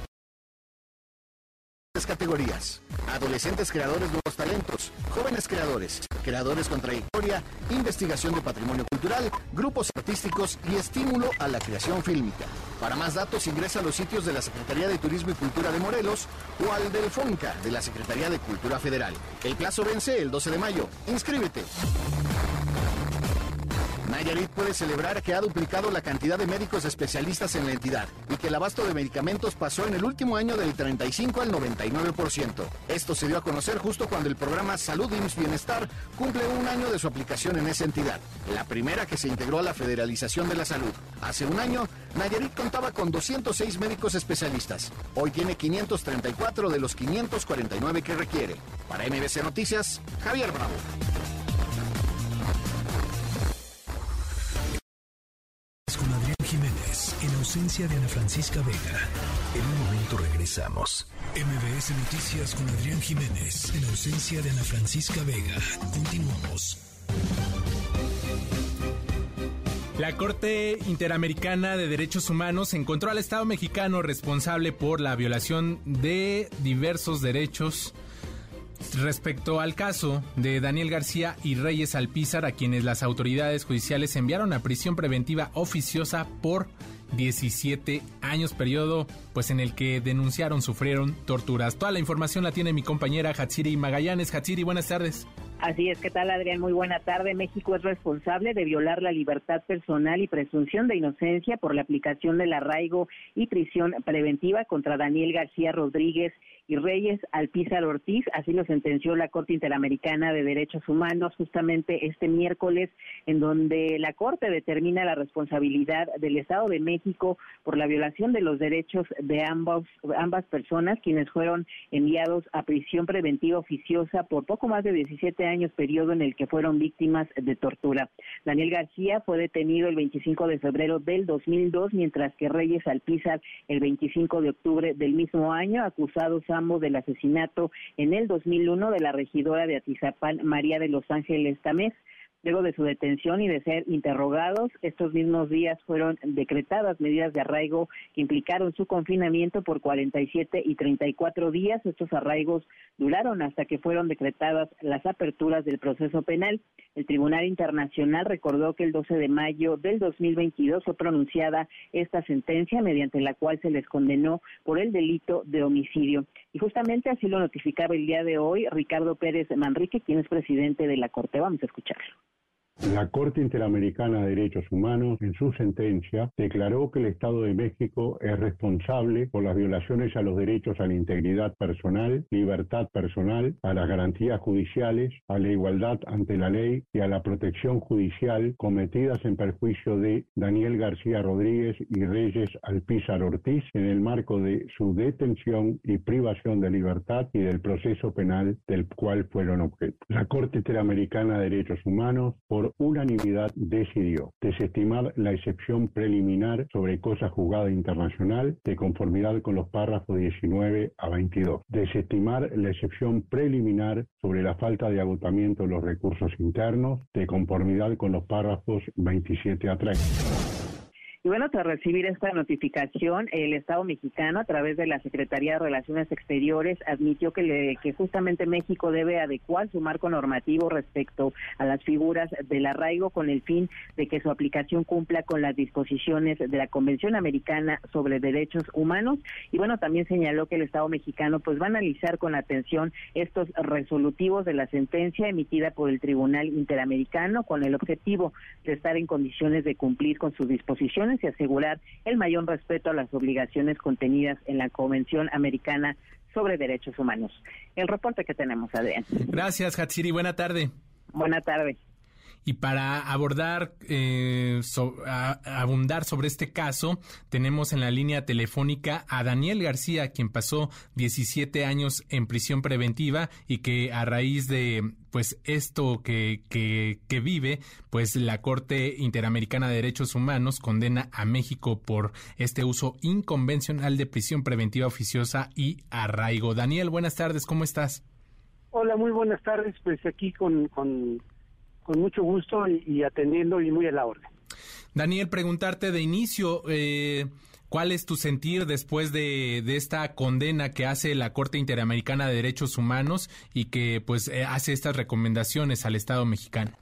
categorías. Adolescentes creadores nuevos talentos, jóvenes creadores, creadores con trayectoria, investigación de patrimonio cultural, grupos artísticos y estímulo a la creación fílmica. Para más datos ingresa a los sitios de la Secretaría de Turismo y Cultura de Morelos o al del FONCA de la Secretaría de Cultura Federal. El plazo vence el 12 de mayo. Inscríbete. Nayarit puede celebrar que ha duplicado la cantidad de médicos especialistas en la entidad y que el abasto de medicamentos pasó en el último año del 35 al 99%. Esto se dio a conocer justo cuando el programa Salud y Bienestar cumple un año de su aplicación en esa entidad, la primera que se integró a la federalización de la salud. Hace un año, Nayarit contaba con 206 médicos especialistas. Hoy tiene 534 de los 549 que requiere. Para MBC Noticias, Javier Bravo. En ausencia de Ana Francisca Vega. En un momento regresamos. MBS Noticias con Adrián Jiménez, en ausencia de Ana Francisca Vega. Continuamos. La Corte Interamericana de Derechos Humanos encontró al Estado mexicano responsable por la violación de diversos derechos respecto al caso de Daniel García y Reyes Alpizar, a quienes las autoridades judiciales enviaron a prisión preventiva oficiosa por 17 años, periodo pues en el que denunciaron sufrieron torturas. Toda la información la tiene mi compañera Hatsiri Magallanes. Hatsiri, buenas tardes. Así es, ¿qué tal Adrián? Muy buena tarde. México es responsable de violar la libertad personal y presunción de inocencia por la aplicación del arraigo y prisión preventiva contra Daniel García Rodríguez y Reyes Alpizar Ortiz. Así lo sentenció la Corte Interamericana de Derechos Humanos justamente este miércoles, en donde la Corte determina la responsabilidad del Estado de México por la violación de los derechos de ambos, ambas personas, quienes fueron enviados a prisión preventiva oficiosa por poco más de 17 años, periodo en el que fueron víctimas de tortura. Daniel García fue detenido el 25 de febrero del 2002, mientras que Reyes Alpizar el 25 de octubre del mismo año, acusados del asesinato en el 2001 de la regidora de Atizapán, María de los Ángeles Tamés. Luego de su detención y de ser interrogados, estos mismos días fueron decretadas medidas de arraigo que implicaron su confinamiento por 47 y 34 días. Estos arraigos duraron hasta que fueron decretadas las aperturas del proceso penal. El Tribunal Internacional recordó que el 12 de mayo del 2022 fue pronunciada esta sentencia mediante la cual se les condenó por el delito de homicidio. Y justamente así lo notificaba el día de hoy Ricardo Pérez Manrique, quien es presidente de la Corte. Vamos a escucharlo. La Corte Interamericana de Derechos Humanos, en su sentencia, declaró que el Estado de México es responsable por las violaciones a los derechos a la integridad personal, libertad personal, a las garantías judiciales, a la igualdad ante la ley y a la protección judicial cometidas en perjuicio de Daniel García Rodríguez y Reyes Alpizar Ortiz en el marco de su detención y privación de libertad y del proceso penal del cual fueron objeto. La Corte Interamericana de Derechos Humanos, por unanimidad decidió desestimar la excepción preliminar sobre cosa juzgada internacional de conformidad con los párrafos 19 a 22, desestimar la excepción preliminar sobre la falta de agotamiento de los recursos internos de conformidad con los párrafos 27 a 30. Y bueno, tras recibir esta notificación, el Estado mexicano, a través de la Secretaría de Relaciones Exteriores, admitió que, le, que justamente México debe adecuar su marco normativo respecto a las figuras del arraigo con el fin de que su aplicación cumpla con las disposiciones de la Convención Americana sobre Derechos Humanos. Y bueno, también señaló que el Estado mexicano pues va a analizar con atención estos resolutivos de la sentencia emitida por el Tribunal Interamericano con el objetivo de estar en condiciones de cumplir con sus disposiciones y asegurar el mayor respeto a las obligaciones contenidas en la Convención Americana sobre Derechos Humanos. El reporte que tenemos, Adrián. Gracias, Hatsiri. Buena tarde. Buena tarde. Y para abordar, eh, abundar sobre este caso, tenemos en la línea telefónica a Daniel García, quien pasó 17 años en prisión preventiva y que a raíz de pues esto que, que, que vive, pues la Corte Interamericana de Derechos Humanos condena a México por este uso inconvencional de prisión preventiva oficiosa y arraigo. Daniel, buenas tardes, ¿cómo estás? Hola, muy buenas tardes. Pues aquí con con mucho gusto y, atendiendo y muy a la orden. Daniel, preguntarte de inicio, eh, ¿cuál es tu sentir después de, esta condena que hace la Corte Interamericana de Derechos Humanos y que pues eh, hace estas recomendaciones al Estado mexicano?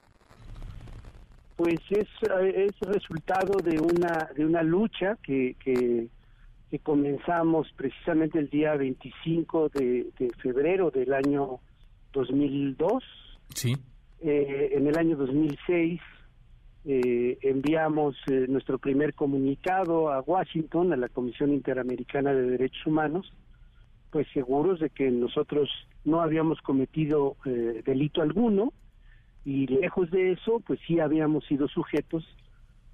Pues es, es resultado de una, de una lucha que, que, comenzamos precisamente el día 25 de, de febrero del año 2002. Sí eh, en el año 2006 eh, enviamos eh, nuestro primer comunicado a Washington, a la Comisión Interamericana de Derechos Humanos, pues seguros de que nosotros no habíamos cometido delito alguno y lejos de eso, pues sí habíamos sido sujetos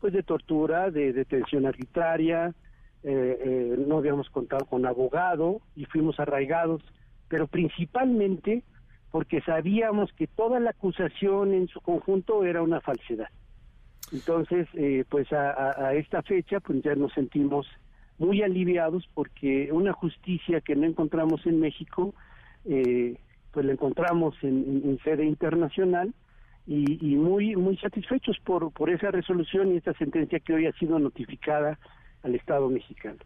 pues de tortura, de detención arbitraria, no habíamos contado con abogado y fuimos arraigados, pero principalmente porque sabíamos que toda la acusación en su conjunto era una falsedad. Entonces, eh, pues a, esta fecha, pues ya nos sentimos muy aliviados porque una justicia que no encontramos en México, eh, pues la encontramos en, sede internacional y, y, muy muy satisfechos por, por esa resolución y esta sentencia que hoy ha sido notificada al Estado mexicano.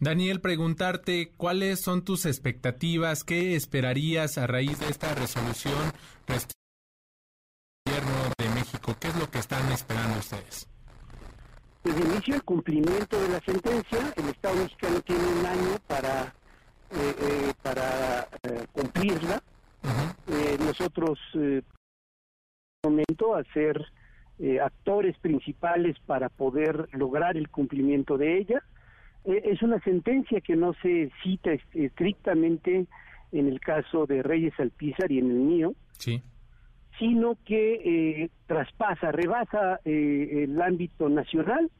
Daniel, preguntarte cuáles son tus expectativas, qué esperarías a raíz de esta resolución del gobierno de México, qué es lo que están esperando ustedes. Desde el inicio del cumplimiento de la sentencia, el Estado mexicano tiene un año para eh, eh, para eh, cumplirla. nosotros momento hacer eh, actores principales para poder lograr el cumplimiento de ella. Eh, es una sentencia que no se cita estrictamente en el caso de Reyes Alpizar y en el mío, sí. sino que eh, traspasa, rebasa el ámbito nacional.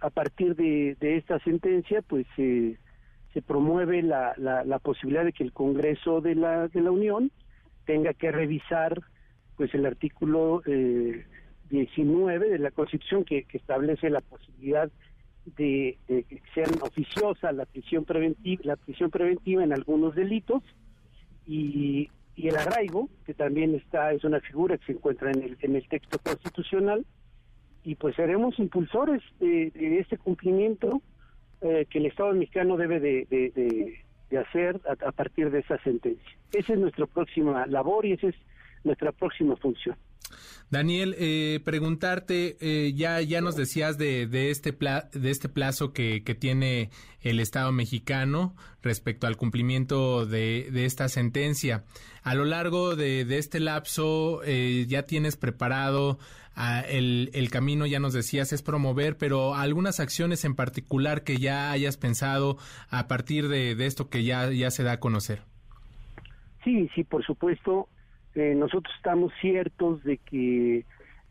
a partir de, esta sentencia, pues se promueve la, la, la, posibilidad de que el Congreso de la, de la Unión tenga que revisar pues el artículo eh, 19 de la Constitución que, establece la posibilidad de, que sea oficiosa la prisión preventiva, la prisión preventiva en algunos delitos y y el arraigo, que también está es una figura que se encuentra en el, en el texto constitucional, y pues seremos impulsores de, este cumplimiento eh, que el Estado mexicano debe de, hacer a, partir de esa sentencia. Esa es nuestra próxima labor y esa es nuestra próxima función. Daniel, eh, preguntarte, eh, ya, ya nos decías de, de, este, de este plazo que, que, tiene el Estado mexicano respecto al cumplimiento de, de esta sentencia. A lo largo de, de este lapso, eh, ya tienes preparado ah, el, el, camino, ya nos decías, es promover, pero algunas acciones en particular que ya hayas pensado a partir de, de esto que ya, ya se da a conocer. Sí, sí, por supuesto. Eh, nosotros estamos ciertos de que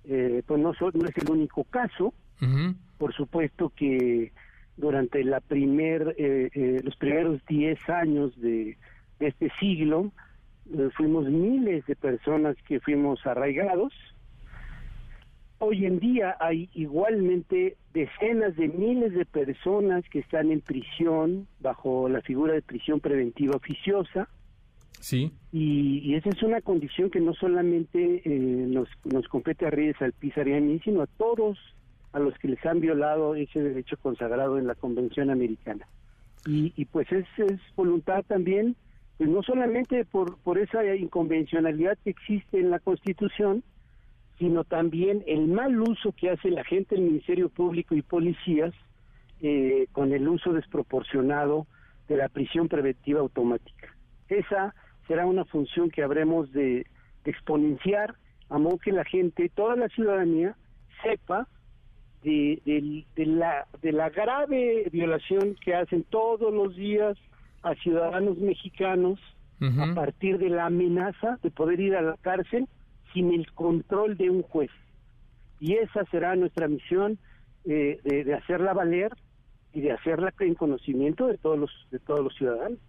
eh, pues no, no, es el único caso. Por supuesto que durante la primer, eh, los primeros 10 años de, este siglo fuimos miles de personas que fuimos arraigados. Hoy en día hay igualmente decenas de miles de personas que están en prisión bajo la figura de prisión preventiva oficiosa Sí. Y, esa es una condición que no solamente eh, nos, nos compete a Reyes Alpizar y a mí, sino a todos a los que les han violado ese derecho consagrado en la Convención Americana. Y, y pues es, es voluntad también, pues no solamente por, por esa inconvencionalidad que existe en la Constitución, sino también el mal uso que hace la gente del Ministerio Público y policías eh, con el uso desproporcionado de la prisión preventiva automática. Esa será una función que habremos de, exponenciar a modo que la gente, toda la ciudadanía, sepa de, la, de la grave violación que hacen todos los días a ciudadanos mexicanos a partir de la amenaza de poder ir a la cárcel sin el control de un juez. Y esa será nuestra misión eh, de, de hacerla valer y de hacerla en conocimiento de todos los, de todos los ciudadanos.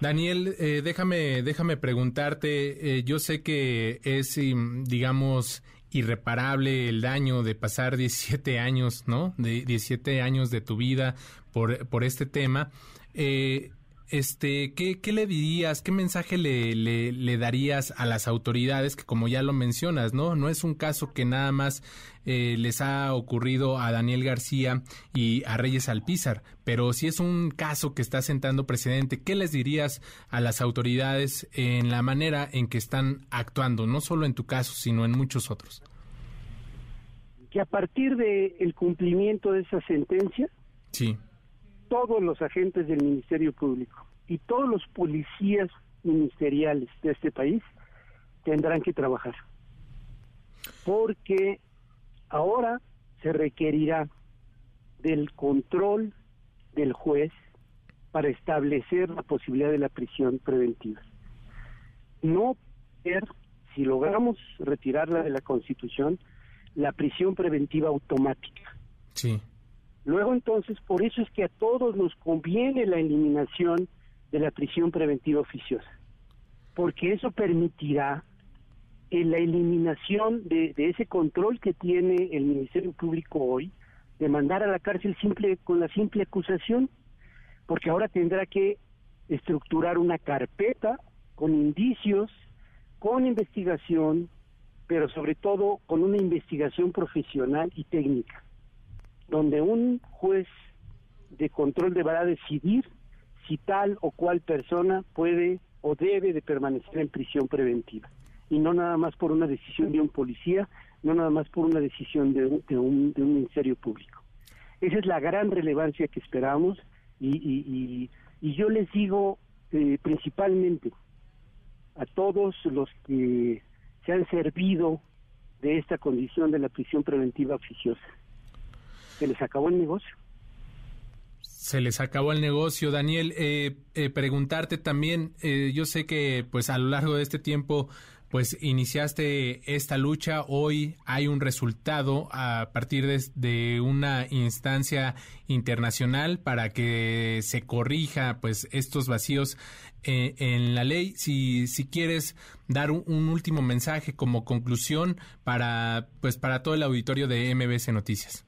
Daniel, eh, déjame, déjame preguntarte, eh, yo sé que es, digamos, irreparable el daño de pasar 17 años, ¿no? De 17 años de tu vida por, por este tema. Eh, este, ¿qué, ¿qué, le dirías, qué mensaje le, le, darías a las autoridades que como ya lo mencionas, no, no es un caso que nada más eh, les ha ocurrido a Daniel García y a Reyes Alpizar, pero si es un caso que está sentando precedente, ¿qué les dirías a las autoridades en la manera en que están actuando, no solo en tu caso, sino en muchos otros? Que a partir del el cumplimiento de esa sentencia, sí todos los agentes del Ministerio Público y todos los policías ministeriales de este país tendrán que trabajar. Porque ahora se requerirá del control del juez para establecer la posibilidad de la prisión preventiva. No ver si logramos retirarla de la Constitución, la prisión preventiva automática. Sí. Luego entonces, por eso es que a todos nos conviene la eliminación de la prisión preventiva oficiosa, porque eso permitirá en la eliminación de, ese control que tiene el Ministerio Público hoy de mandar a la cárcel simple con la simple acusación, porque ahora tendrá que estructurar una carpeta con indicios, con investigación, pero sobre todo con una investigación profesional y técnica donde un juez de control deberá decidir si tal o cual persona puede o debe de permanecer en prisión preventiva y no nada más por una decisión de un policía, no nada más por una decisión de un, de un, ministerio público. Esa es la gran relevancia que esperamos y, y, y, yo les digo eh, principalmente a todos los que se han servido de esta condición de la prisión preventiva oficiosa se les acabó el negocio. Se les acabó el negocio, Daniel. Eh, eh, preguntarte también, eh, yo sé que pues a lo largo de este tiempo pues iniciaste esta lucha, hoy hay un resultado a partir de, una instancia internacional para que se corrija pues estos vacíos en la ley. Si, si quieres dar un, un, último mensaje como conclusión para pues para todo el auditorio de MBC Noticias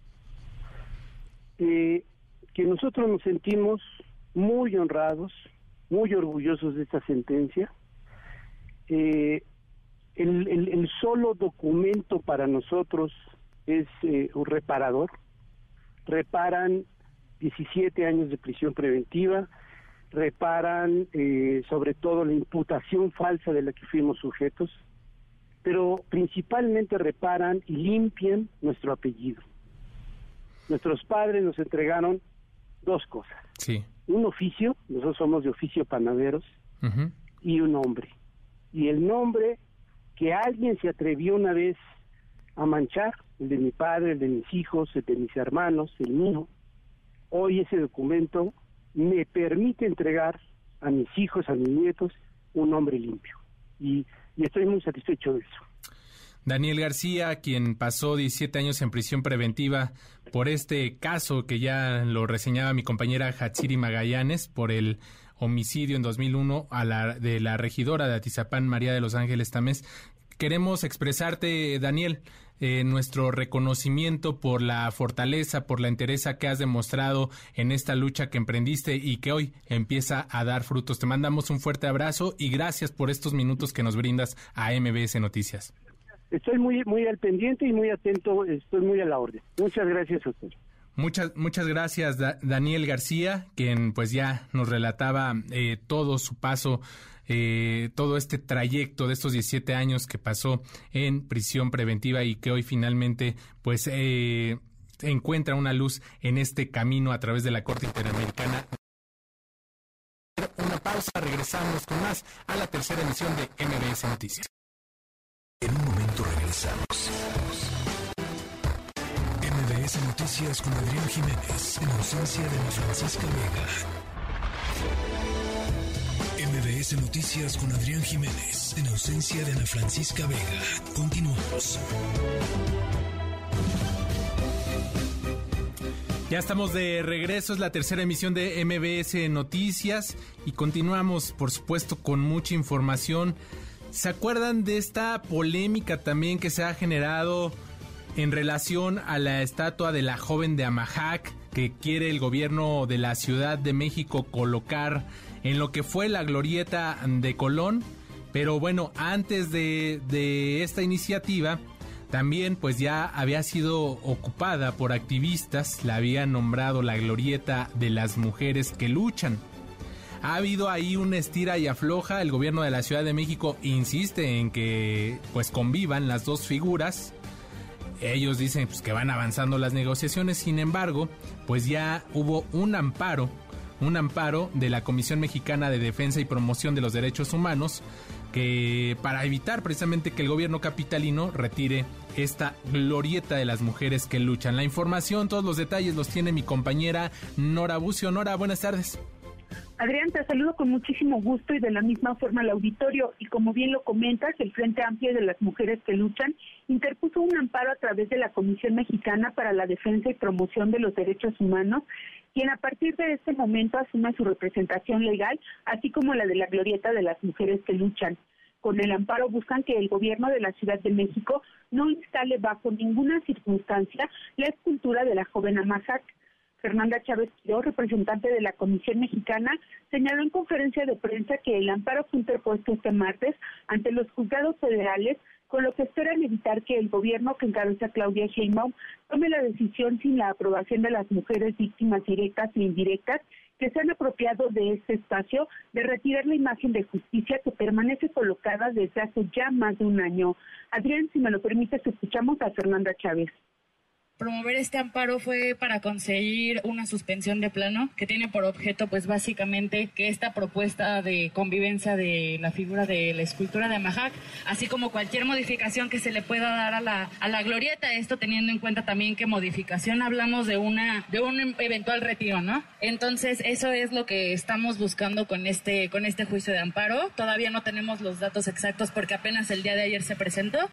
que nosotros nos sentimos muy honrados, muy orgullosos de esta sentencia. eh, el, solo documento para nosotros es eh, un reparador. Reparan 17 años de prisión preventiva, reparan eh, sobre todo la imputación falsa de la que fuimos sujetos, pero principalmente reparan y limpian nuestro apellido. Nuestros padres nos entregaron dos cosas. Sí. Un oficio, nosotros somos de oficio panaderos, y un nombre. Y el nombre que alguien se atrevió una vez a manchar, el de mi padre, el de mis hijos, el de mis hermanos, el mío, hoy ese documento me permite entregar a mis hijos, a mis nietos, un nombre limpio. Y, y estoy muy satisfecho de eso. Daniel García, quien pasó 17 años en prisión preventiva por este caso que ya lo reseñaba mi compañera Hatsiri Magallanes, por el homicidio en 2001 a la, de la regidora de Atizapán, María de los Ángeles Tamés. Queremos expresarte, Daniel, eh, nuestro reconocimiento por la fortaleza, por la entereza que has demostrado en esta lucha que emprendiste y que hoy empieza a dar frutos. Te mandamos un fuerte abrazo y gracias por estos minutos que nos brindas a MBS Noticias. Estoy muy, muy al pendiente y muy atento, estoy muy a la orden. Muchas gracias a usted. Muchas, muchas gracias, Daniel García, quien pues ya nos relataba eh, todo su paso, eh, todo este trayecto de estos 17 años que pasó en prisión preventiva y que hoy finalmente pues eh, encuentra una luz en este camino a través de la Corte Interamericana. Una pausa, regresamos con más a la tercera emisión de MBS Noticias. En un momento regresamos. MBS Noticias con Adrián Jiménez, en ausencia de Ana Francisca Vega. MBS Noticias con Adrián Jiménez, en ausencia de Ana Francisca Vega. Continuamos. Ya estamos de regreso, es la tercera emisión de MBS Noticias y continuamos, por supuesto, con mucha información. ¿Se acuerdan de esta polémica también que se ha generado en relación a la estatua de la joven de Amajac que quiere el gobierno de la Ciudad de México colocar en lo que fue la glorieta de Colón. Pero bueno, antes de, esta iniciativa, también pues ya había sido ocupada por activistas, la habían nombrado la glorieta de las mujeres que luchan. Ha habido ahí una estira y afloja, el gobierno de la Ciudad de México insiste en que pues convivan las dos figuras, ellos dicen pues, que van avanzando las negociaciones, sin embargo, pues ya hubo un amparo, un amparo de la Comisión Mexicana de Defensa y Promoción de los Derechos Humanos, que para evitar precisamente que el gobierno capitalino retire esta glorieta de las mujeres que luchan. La información, todos los detalles los tiene mi compañera Nora Bucio. Nora, buenas tardes. Adrián, te saludo con muchísimo gusto y de la misma forma al auditorio. Y como bien lo comentas, el Frente Amplio de las Mujeres que Luchan interpuso un amparo a través de la Comisión Mexicana para la Defensa y Promoción de los Derechos Humanos, quien a partir de este momento asume su representación legal, así como la de la Glorieta de las Mujeres que Luchan. Con el amparo buscan que el gobierno de la Ciudad de México no instale bajo ninguna circunstancia la escultura de la joven Amazac Fernanda Chávez Quiró, representante de la Comisión Mexicana, señaló en conferencia de prensa que el amparo fue interpuesto este martes ante los juzgados federales, con lo que esperan evitar que el gobierno que encabeza Claudia Sheinbaum tome la decisión sin la aprobación de las mujeres víctimas directas e indirectas que se han apropiado de este espacio de retirar la imagen de justicia que permanece colocada desde hace ya más de un año. Adrián, si me lo permites, escuchamos a Fernanda Chávez. Promover este amparo fue para conseguir una suspensión de plano que tiene por objeto pues básicamente que esta propuesta de convivencia de la figura de la escultura de Mahac, así como cualquier modificación que se le pueda dar a la, a la glorieta, esto teniendo en cuenta también que modificación hablamos de una de un eventual retiro, ¿no? Entonces, eso es lo que estamos buscando con este con este juicio de amparo. Todavía no tenemos los datos exactos porque apenas el día de ayer se presentó,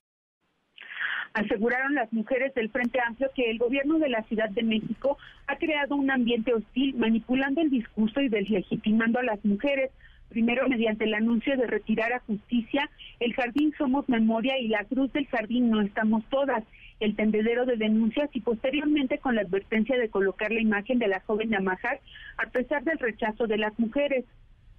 aseguraron las mujeres del Frente Amplio que el gobierno de la Ciudad de México ha creado un ambiente hostil, manipulando el discurso y deslegitimando a las mujeres. Primero, mediante el anuncio de retirar a justicia el Jardín Somos Memoria y la Cruz del Jardín No Estamos Todas, el tendedero de denuncias y posteriormente con la advertencia de colocar la imagen de la joven de Amajar a pesar del rechazo de las mujeres.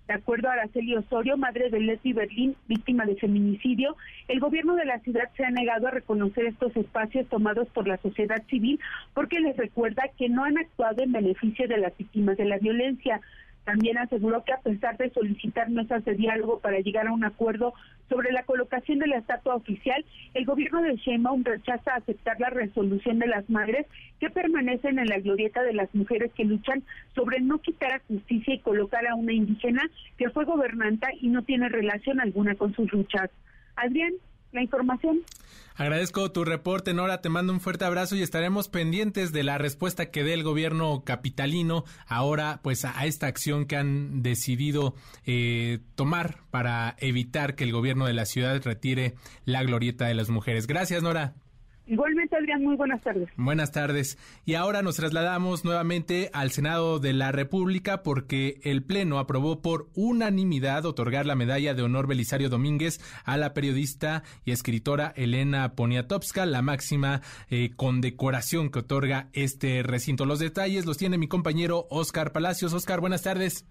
De acuerdo a Araceli Osorio, madre de Leslie Berlín, víctima de feminicidio, el gobierno de la ciudad se ha negado a reconocer estos espacios tomados por la sociedad civil porque les recuerda que no han actuado en beneficio de las víctimas de la violencia. También aseguró que a pesar de solicitar mesas de diálogo para llegar a un acuerdo sobre la colocación de la estatua oficial, el gobierno de Sheinbaum rechaza aceptar la resolución de las madres que permanecen en la glorieta de las mujeres que luchan sobre no quitar a justicia y colocar a una indígena que fue gobernanta y no tiene relación alguna con sus luchas. Adrián, la información. Agradezco tu reporte, Nora. Te mando un fuerte abrazo y estaremos pendientes de la respuesta que dé el gobierno capitalino ahora, pues, a esta acción que han decidido eh, tomar para evitar que el gobierno de la ciudad retire la glorieta de las mujeres. Gracias, Nora. Igualmente, Adrián, muy buenas tardes. Buenas tardes. Y ahora nos trasladamos nuevamente al Senado de la República porque el Pleno aprobó por unanimidad otorgar la medalla de honor Belisario Domínguez a la periodista y escritora Elena Poniatowska, la máxima eh, condecoración que otorga este recinto. Los detalles los tiene mi compañero Oscar Palacios. Oscar, buenas tardes.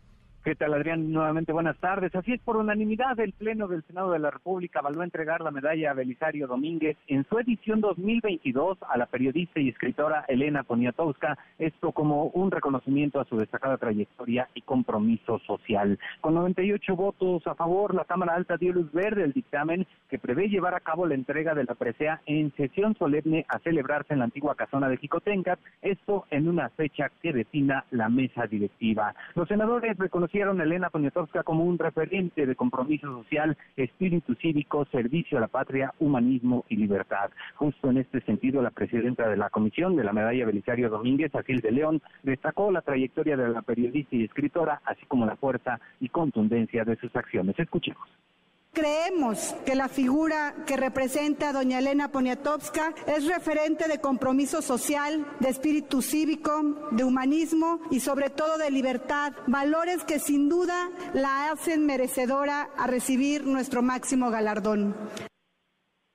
¿Qué tal, Adrián? Nuevamente buenas tardes. Así es, por unanimidad, el Pleno del Senado de la República avaló entregar la medalla a Belisario Domínguez en su edición 2022 a la periodista y escritora Elena Poniatowska, esto como un reconocimiento a su destacada trayectoria y compromiso social. Con 98 votos a favor, la Cámara Alta dio luz verde al dictamen que prevé llevar a cabo la entrega de la presea en sesión solemne a celebrarse en la antigua casona de Jicotencat, esto en una fecha que defina la mesa directiva. Los senadores reconocieron a Elena Poniatowska como un referente de compromiso social, espíritu cívico, servicio a la patria, humanismo y libertad. Justo en este sentido, la presidenta de la comisión de la medalla Belisario Domínguez, Agil de León, destacó la trayectoria de la periodista y escritora, así como la fuerza y contundencia de sus acciones. Escuchemos. Creemos que la figura que representa a doña Elena Poniatowska es referente de compromiso social, de espíritu cívico, de humanismo y sobre todo de libertad, valores que sin duda la hacen merecedora a recibir nuestro máximo galardón.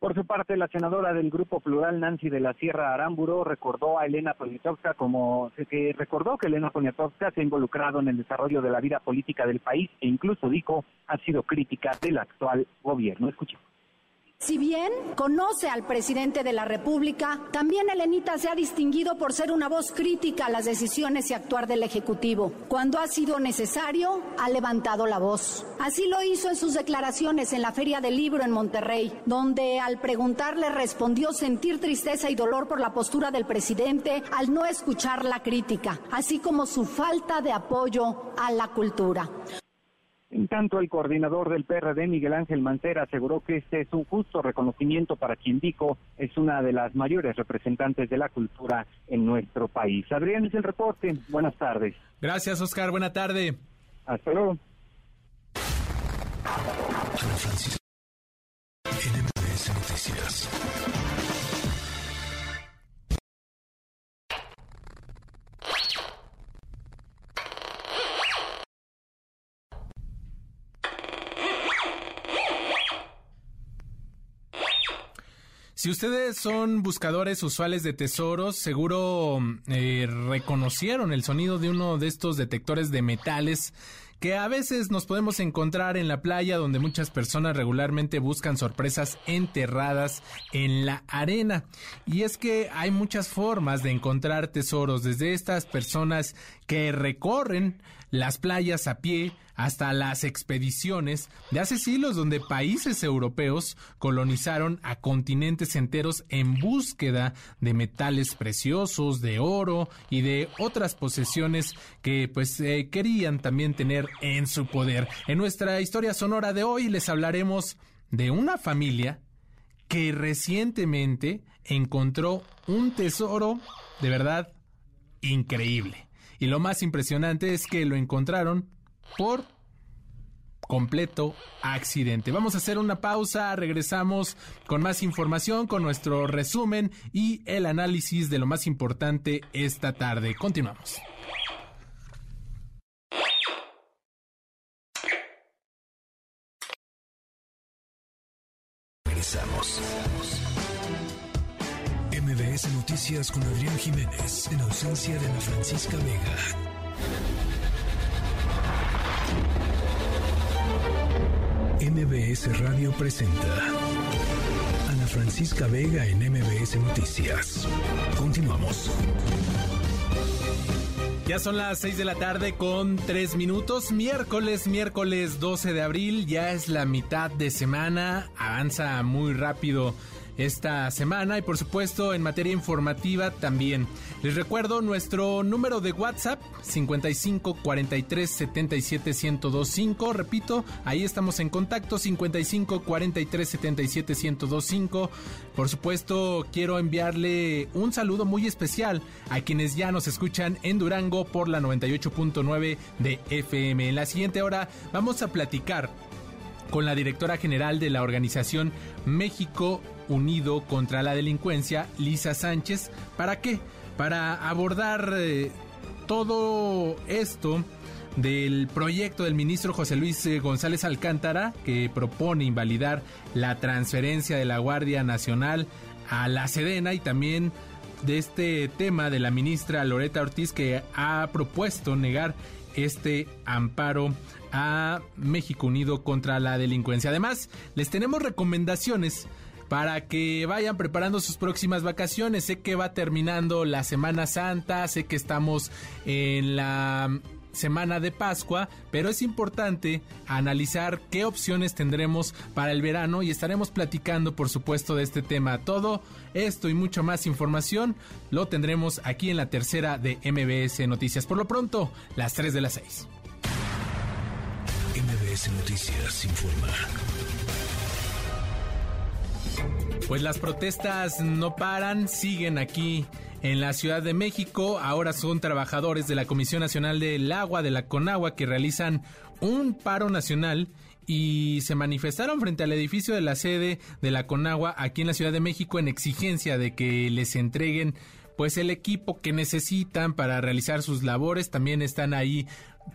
Por su parte, la senadora del Grupo Plural, Nancy de la Sierra Aramburo, recordó a Elena Poniatowska como que recordó que Elena Poniatowska se ha involucrado en el desarrollo de la vida política del país e incluso dijo ha sido crítica del actual gobierno. Escuchemos. Si bien conoce al presidente de la República, también Elenita se ha distinguido por ser una voz crítica a las decisiones y actuar del Ejecutivo. Cuando ha sido necesario, ha levantado la voz. Así lo hizo en sus declaraciones en la Feria del Libro en Monterrey, donde al preguntarle respondió sentir tristeza y dolor por la postura del presidente al no escuchar la crítica, así como su falta de apoyo a la cultura. En tanto, el coordinador del PRD, Miguel Ángel Mancera, aseguró que este es un justo reconocimiento para quien dijo es una de las mayores representantes de la cultura en nuestro país. Adrián es el reporte. Buenas tardes. Gracias, Oscar. Buena tarde. Hasta luego. Si ustedes son buscadores usuales de tesoros, seguro eh, reconocieron el sonido de uno de estos detectores de metales que a veces nos podemos encontrar en la playa donde muchas personas regularmente buscan sorpresas enterradas en la arena. Y es que hay muchas formas de encontrar tesoros, desde estas personas que recorren las playas a pie, hasta las expediciones de hace siglos donde países europeos colonizaron a continentes enteros en búsqueda de metales preciosos, de oro y de otras posesiones que pues eh, querían también tener en su poder. En nuestra historia sonora de hoy les hablaremos de una familia que recientemente encontró un tesoro de verdad increíble. Y lo más impresionante es que lo encontraron por completo accidente. Vamos a hacer una pausa, regresamos con más información, con nuestro resumen y el análisis de lo más importante esta tarde. Continuamos. Regresamos. MBS Noticias con Adrián Jiménez, en ausencia de Ana Francisca Vega. MBS Radio presenta Ana Francisca Vega en MBS Noticias. Continuamos. Ya son las 6 de la tarde con 3 minutos. Miércoles, miércoles 12 de abril. Ya es la mitad de semana. Avanza muy rápido esta semana y por supuesto en materia informativa también. Les recuerdo nuestro número de WhatsApp 55 43 77 1025, repito, ahí estamos en contacto 55 43 77 1025. Por supuesto, quiero enviarle un saludo muy especial a quienes ya nos escuchan en Durango por la 98.9 de FM. En la siguiente hora vamos a platicar con la directora general de la organización México Unido contra la Delincuencia, Lisa Sánchez. ¿Para qué? Para abordar eh, todo esto del proyecto del ministro José Luis eh, González Alcántara, que propone invalidar la transferencia de la Guardia Nacional a la Sedena y también de este tema de la ministra Loreta Ortiz que ha propuesto negar este amparo a México Unido contra la delincuencia. Además, les tenemos recomendaciones para que vayan preparando sus próximas vacaciones. Sé que va terminando la Semana Santa, sé que estamos en la semana de Pascua, pero es importante analizar qué opciones tendremos para el verano y estaremos platicando, por supuesto, de este tema. Todo esto y mucho más información lo tendremos aquí en la tercera de MBS Noticias. Por lo pronto, las 3 de las 6. MBS Noticias informa. Pues las protestas no paran, siguen aquí en la Ciudad de México. Ahora son trabajadores de la Comisión Nacional del Agua, de la Conagua, que realizan un paro nacional y se manifestaron frente al edificio de la sede de la Conagua aquí en la Ciudad de México en exigencia de que les entreguen pues el equipo que necesitan para realizar sus labores. También están ahí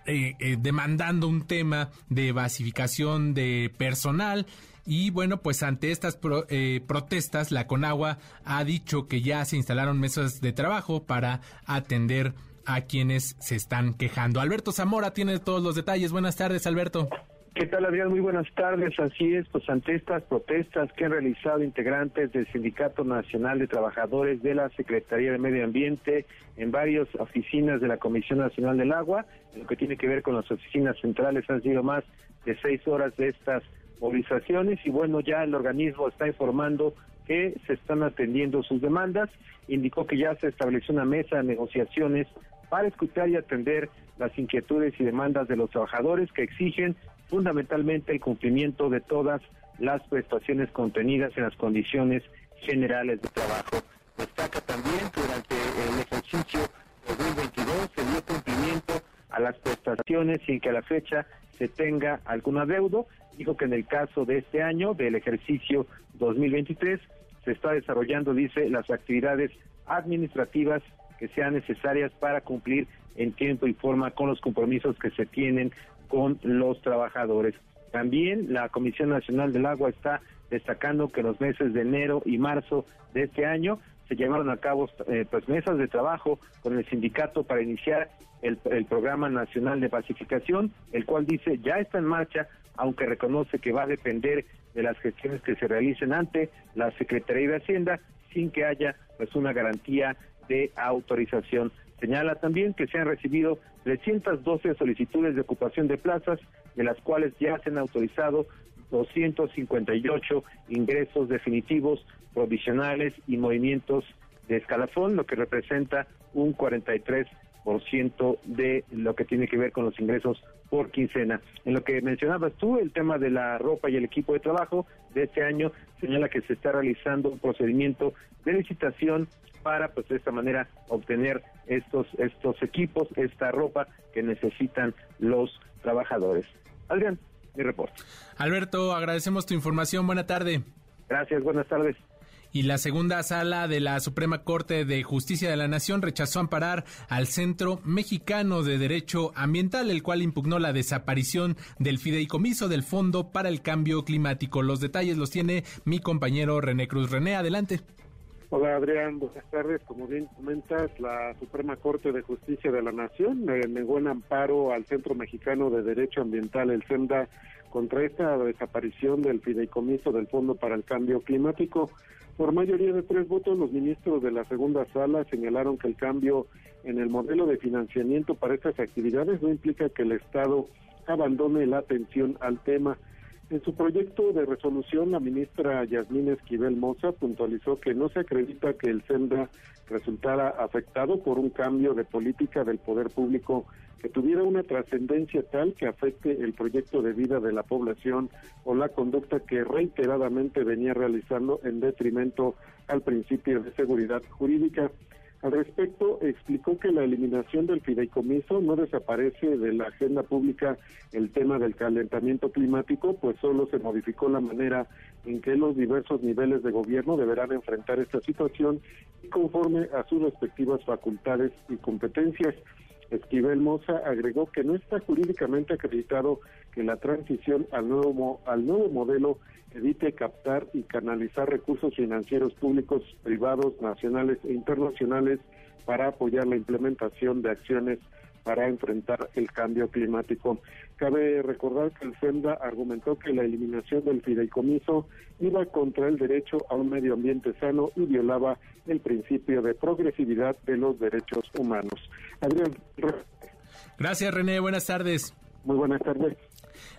eh, eh, demandando un tema de basificación de personal y bueno, pues ante estas eh, protestas, la Conagua ha dicho que ya se instalaron mesas de trabajo para atender a quienes se están quejando. Alberto Zamora tiene todos los detalles. Buenas tardes, Alberto. ¿Qué tal, Adrián? Muy buenas tardes. Así es, pues ante estas protestas que han realizado integrantes del Sindicato Nacional de Trabajadores de la Secretaría de Medio Ambiente en varias oficinas de la Comisión Nacional del Agua, en lo que tiene que ver con las oficinas centrales, han sido más de seis horas de estas movilizaciones y bueno, ya el organismo está informando que se están atendiendo sus demandas. Indicó que ya se estableció una mesa de negociaciones para escuchar y atender las inquietudes y demandas de los trabajadores que exigen fundamentalmente el cumplimiento de todas las prestaciones contenidas en las condiciones generales de trabajo. Destaca también que durante el ejercicio 2022 se dio cumplimiento a las prestaciones sin que a la fecha se tenga algún adeudo dijo que en el caso de este año, del ejercicio 2023, se está desarrollando, dice, las actividades administrativas que sean necesarias para cumplir en tiempo y forma con los compromisos que se tienen con los trabajadores. También la Comisión Nacional del Agua está destacando que en los meses de enero y marzo de este año se llevaron a cabo eh, pues mesas de trabajo con el sindicato para iniciar el, el, programa nacional de pacificación, el cual dice ya está en marcha aunque reconoce que va a depender de las gestiones que se realicen ante la Secretaría de Hacienda sin que haya pues una garantía de autorización. Señala también que se han recibido 312 solicitudes de ocupación de plazas, de las cuales ya se han autorizado 258 ingresos definitivos, provisionales y movimientos de escalafón, lo que representa un 43 ciento de lo que tiene que ver con los ingresos por quincena. En lo que mencionabas tú, el tema de la ropa y el equipo de trabajo de este año señala que se está realizando un procedimiento de licitación para pues de esta manera obtener estos estos equipos, esta ropa que necesitan los trabajadores. Adrián, mi reporte. Alberto, agradecemos tu información. Buena tarde. Gracias, buenas tardes y la segunda sala de la Suprema Corte de Justicia de la Nación rechazó amparar al Centro Mexicano de Derecho Ambiental, el cual impugnó la desaparición del fideicomiso del Fondo para el Cambio Climático. Los detalles los tiene mi compañero René Cruz. René, adelante. Hola Adrián, buenas tardes. Como bien comentas, la Suprema Corte de Justicia de la Nación negó en amparo al Centro Mexicano de Derecho Ambiental, el CEMDA, contra esta desaparición del fideicomiso del Fondo para el Cambio Climático. Por mayoría de tres votos, los ministros de la segunda sala señalaron que el cambio en el modelo de financiamiento para estas actividades no implica que el Estado abandone la atención al tema. En su proyecto de resolución, la ministra Yasmín Esquivel Moza puntualizó que no se acredita que el SEMDA resultara afectado por un cambio de política del poder público que tuviera una trascendencia tal que afecte el proyecto de vida de la población o la conducta que reiteradamente venía realizando en detrimento al principio de seguridad jurídica. Al respecto, explicó que la eliminación del fideicomiso no desaparece de la agenda pública el tema del calentamiento climático, pues solo se modificó la manera en que los diversos niveles de gobierno deberán enfrentar esta situación y conforme a sus respectivas facultades y competencias. Esquivel Moza agregó que no está jurídicamente acreditado que la transición al nuevo, al nuevo modelo evite captar y canalizar recursos financieros públicos, privados, nacionales e internacionales para apoyar la implementación de acciones para enfrentar el cambio climático. Cabe recordar que el FEMDA argumentó que la eliminación del fideicomiso iba contra el derecho a un medio ambiente sano y violaba el principio de progresividad de los derechos humanos. Adrián. Gracias, René. Buenas tardes. Muy buenas tardes.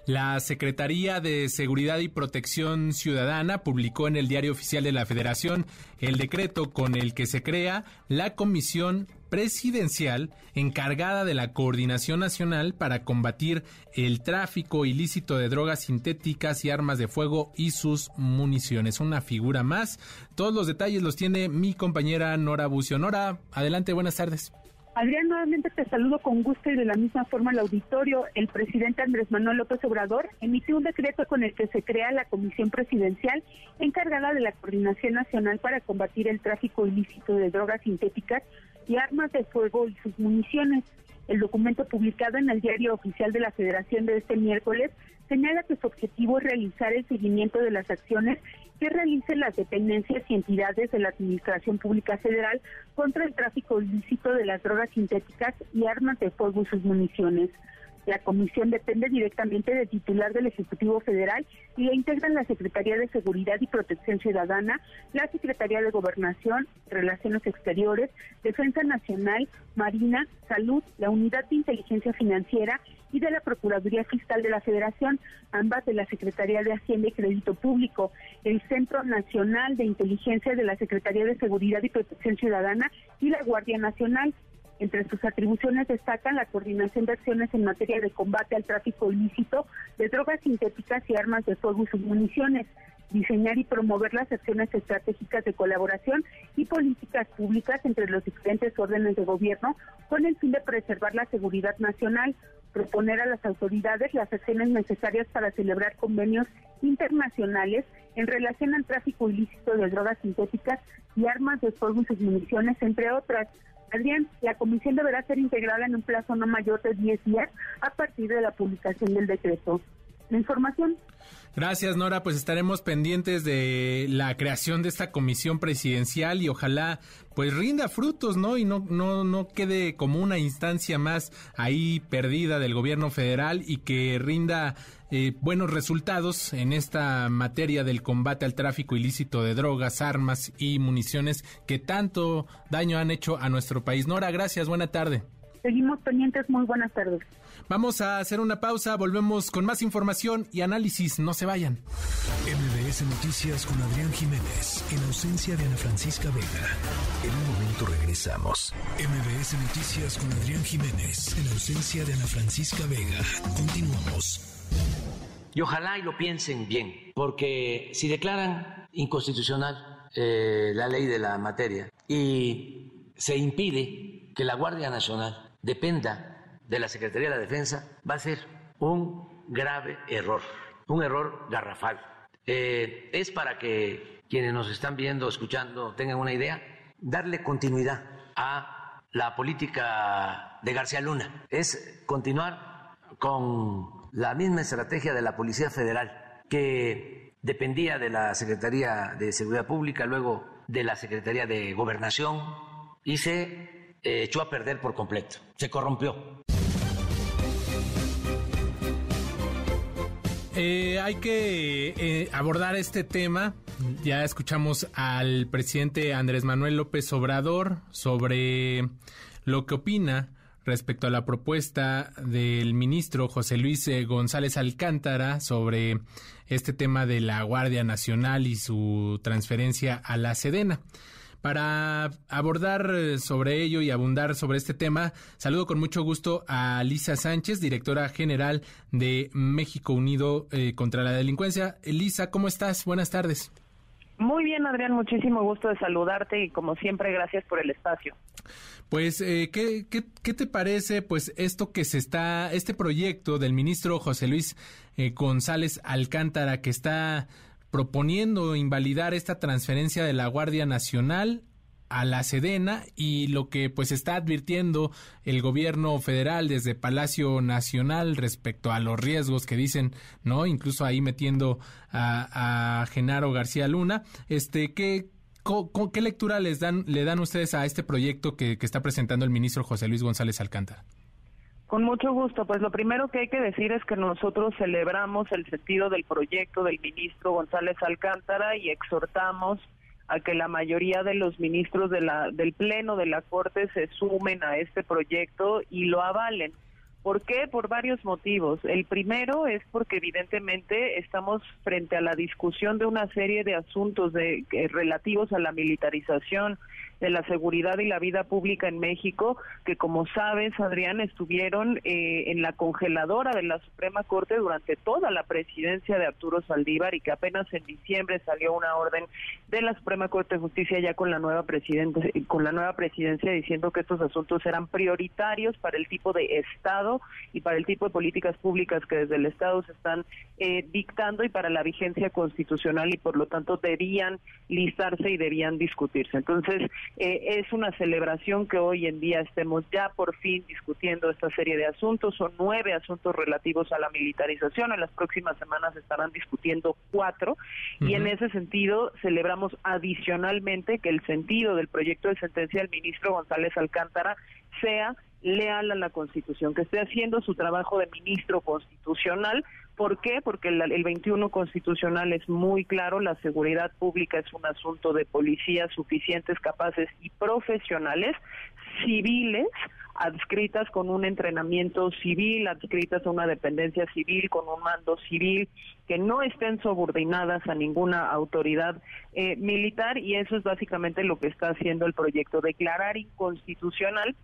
La Secretaría de Seguridad y Protección Ciudadana publicó en el Diario Oficial de la Federación el decreto con el que se crea la Comisión Presidencial encargada de la coordinación nacional para combatir el tráfico ilícito de drogas sintéticas y armas de fuego y sus municiones. Una figura más. Todos los detalles los tiene mi compañera Nora Bucio. Nora, adelante, buenas tardes. Adrián, nuevamente te saludo con gusto y de la misma forma al auditorio. El presidente Andrés Manuel López Obrador emitió un decreto con el que se crea la Comisión Presidencial encargada de la Coordinación Nacional para combatir el tráfico ilícito de drogas sintéticas y armas de fuego y sus municiones. El documento publicado en el Diario Oficial de la Federación de este miércoles señala que su objetivo es realizar el seguimiento de las acciones que realicen las dependencias y entidades de la Administración Pública Federal contra el tráfico ilícito de las drogas sintéticas y armas de fuego y sus municiones. La comisión depende directamente del titular del Ejecutivo Federal y la integran la Secretaría de Seguridad y Protección Ciudadana, la Secretaría de Gobernación, Relaciones Exteriores, Defensa Nacional, Marina, Salud, la Unidad de Inteligencia Financiera y de la Procuraduría Fiscal de la Federación, ambas de la Secretaría de Hacienda y Crédito Público, el Centro Nacional de Inteligencia de la Secretaría de Seguridad y Protección Ciudadana y la Guardia Nacional. Entre sus atribuciones destacan la coordinación de acciones en materia de combate al tráfico ilícito de drogas sintéticas y armas de fuego y sus municiones, diseñar y promover las acciones estratégicas de colaboración y políticas públicas entre los diferentes órdenes de gobierno con el fin de preservar la seguridad nacional, proponer a las autoridades las acciones necesarias para celebrar convenios internacionales en relación al tráfico ilícito de drogas sintéticas y armas de fuego y sus municiones, entre otras. Adrián, la comisión deberá ser integrada en un plazo no mayor de 10 días a partir de la publicación del decreto. La información. Gracias, Nora. Pues estaremos pendientes de la creación de esta comisión presidencial y ojalá pues rinda frutos, ¿no? Y no, no, no quede como una instancia más ahí perdida del gobierno federal y que rinda eh, buenos resultados en esta materia del combate al tráfico ilícito de drogas, armas y municiones que tanto daño han hecho a nuestro país. Nora, gracias, buena tarde. Seguimos pendientes, muy buenas tardes. Vamos a hacer una pausa, volvemos con más información y análisis, no se vayan. MBS Noticias con Adrián Jiménez, en ausencia de Ana Francisca Vega. En un momento regresamos. MBS Noticias con Adrián Jiménez, en ausencia de Ana Francisca Vega. Continuamos. Y ojalá y lo piensen bien, porque si declaran inconstitucional eh, la ley de la materia y se impide que la Guardia Nacional dependa de la Secretaría de la Defensa, va a ser un grave error, un error garrafal. Eh, es para que quienes nos están viendo, escuchando, tengan una idea, darle continuidad a la política de García Luna. Es continuar con la misma estrategia de la Policía Federal, que dependía de la Secretaría de Seguridad Pública, luego de la Secretaría de Gobernación, y se eh, echó a perder por completo, se corrompió. eh, hay que eh, abordar este tema. Ya escuchamos al presidente Andrés Manuel López Obrador sobre lo que opina respecto a la propuesta del ministro José Luis eh, González Alcántara sobre este tema de la Guardia Nacional y su transferencia a la Sedena. Para abordar eh, sobre ello y abundar sobre este tema, saludo con mucho gusto a Lisa Sánchez, directora general de México Unido eh, contra la Delincuencia. Lisa, ¿cómo estás? Buenas tardes. Muy bien, Adrián, muchísimo gusto de saludarte y como siempre, gracias por el espacio. Pues, eh, ¿qué, qué, qué, te parece, pues, esto que se está, este proyecto del ministro José Luis eh, González Alcántara que está proponiendo invalidar esta transferencia de la Guardia Nacional a la Sedena y lo que pues está advirtiendo el gobierno federal desde Palacio Nacional respecto a los riesgos que dicen, ¿no? Incluso ahí metiendo a, a Genaro García Luna, este, ¿qué, ¿qué lectura les dan, le dan ustedes a este proyecto que, que está presentando el ministro José Luis González Alcántara? Con mucho gusto. Pues lo primero que hay que decir es que nosotros celebramos el sentido del proyecto del ministro González Alcántara y exhortamos a que la mayoría de los ministros de la, del Pleno de la Corte se sumen a este proyecto y lo avalen. ¿Por qué? Por varios motivos. El primero es porque evidentemente estamos frente a la discusión de una serie de asuntos de, eh, relativos a la militarización de la seguridad y la vida pública en México, que como sabes, Adrián, estuvieron eh, en la congeladora de la Suprema Corte durante toda la presidencia de Arturo Saldívar y que apenas en diciembre salió una orden de la Suprema Corte de Justicia ya con la nueva presidenta, con la nueva presidencia diciendo que estos asuntos eran prioritarios para el tipo de Estado y para el tipo de políticas públicas que desde el Estado se están eh, dictando y para la vigencia constitucional y por lo tanto debían listarse y debían discutirse. Entonces, eh, es una celebración que hoy en día estemos ya por fin discutiendo esta serie de asuntos. Son nueve asuntos relativos a la militarización. En las próximas semanas estarán discutiendo cuatro. Y en ese sentido, celebramos adicionalmente que el sentido del proyecto de sentencia del ministro González Alcántara sea leal a la Constitución, que esté haciendo su trabajo de ministro constitucional. ¿Por qué? Porque el, el, 21 constitucional es muy claro, la seguridad pública es un asunto de policías suficientes, capaces y profesionales, civiles, adscritas con un entrenamiento civil, adscritas a una dependencia civil, con un mando civil, que no estén subordinadas a ninguna autoridad eh, militar y eso es básicamente lo que está haciendo el proyecto, declarar inconstitucional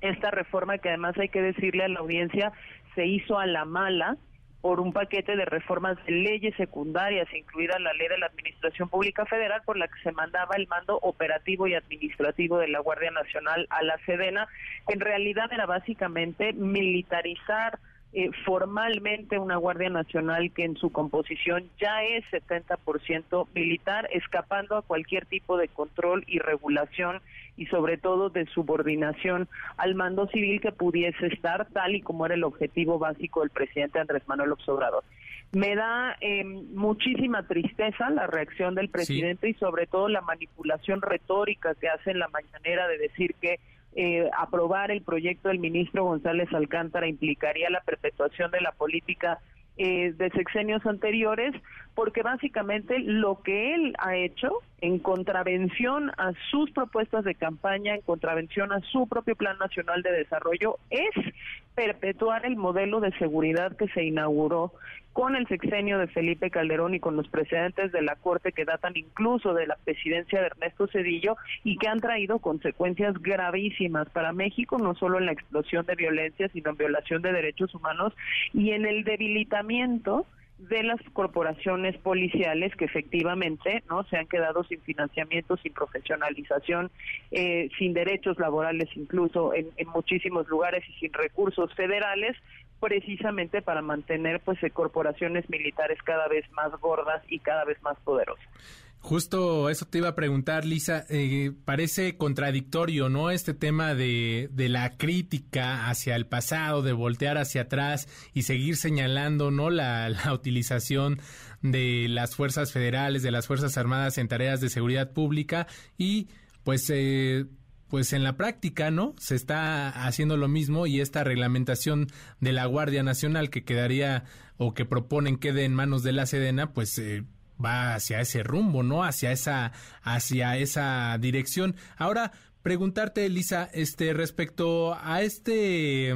esta reforma que además hay que decirle a la audiencia se hizo a la mala por un paquete de reformas de leyes secundarias, incluida la ley de la Administración Pública Federal, por la que se mandaba el mando operativo y administrativo de la Guardia Nacional a la Sedena, que en realidad era básicamente militarizar eh, formalmente una Guardia Nacional que en su composición ya es 70% militar, escapando a cualquier tipo de control y regulación y sobre todo de subordinación al mando civil que pudiese estar tal y como era el objetivo básico del presidente Andrés Manuel López Obrador. Me da eh, muchísima tristeza la reacción del presidente sí. y sobre todo la manipulación retórica que hace en la mañanera de decir que eh, aprobar el proyecto del ministro González Alcántara implicaría la perpetuación de la política eh, de sexenios anteriores, porque básicamente lo que él ha hecho en contravención a sus propuestas de campaña, en contravención a su propio Plan Nacional de Desarrollo, es perpetuar el modelo de seguridad que se inauguró con el sexenio de Felipe Calderón y con los precedentes de la Corte que datan incluso de la presidencia de Ernesto Cedillo y que han traído consecuencias gravísimas para México, no solo en la explosión de violencia, sino en violación de derechos humanos y en el debilitamiento de las corporaciones policiales que efectivamente no se han quedado sin financiamiento, sin profesionalización, eh, sin derechos laborales incluso en, en, muchísimos lugares y sin recursos federales, precisamente para mantener pues eh, corporaciones militares cada vez más gordas y cada vez más poderosas. Justo eso te iba a preguntar, Lisa. Eh, parece contradictorio, ¿no? Este tema de, de, la crítica hacia el pasado, de voltear hacia atrás y seguir señalando, ¿no? La, la utilización de las fuerzas federales, de las fuerzas armadas en tareas de seguridad pública y, pues, eh, pues en la práctica, ¿no? Se está haciendo lo mismo y esta reglamentación de la Guardia Nacional que quedaría o que proponen quede en manos de la Sedena, pues eh, va hacia ese rumbo, ¿no? Hacia esa, hacia esa dirección. Ahora, preguntarte, Elisa, este, respecto a este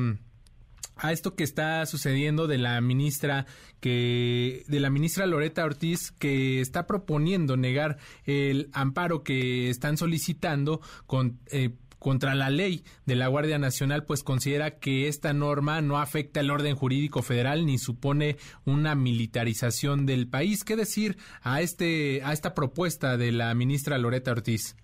a esto que está sucediendo de la ministra que de la ministra Loreta Ortiz que está proponiendo negar el amparo que están solicitando con eh, contra la ley de la Guardia Nacional, pues considera que esta norma no afecta el orden jurídico federal ni supone una militarización del país. ¿Qué decir a este a esta propuesta de la ministra Loreta Ortiz?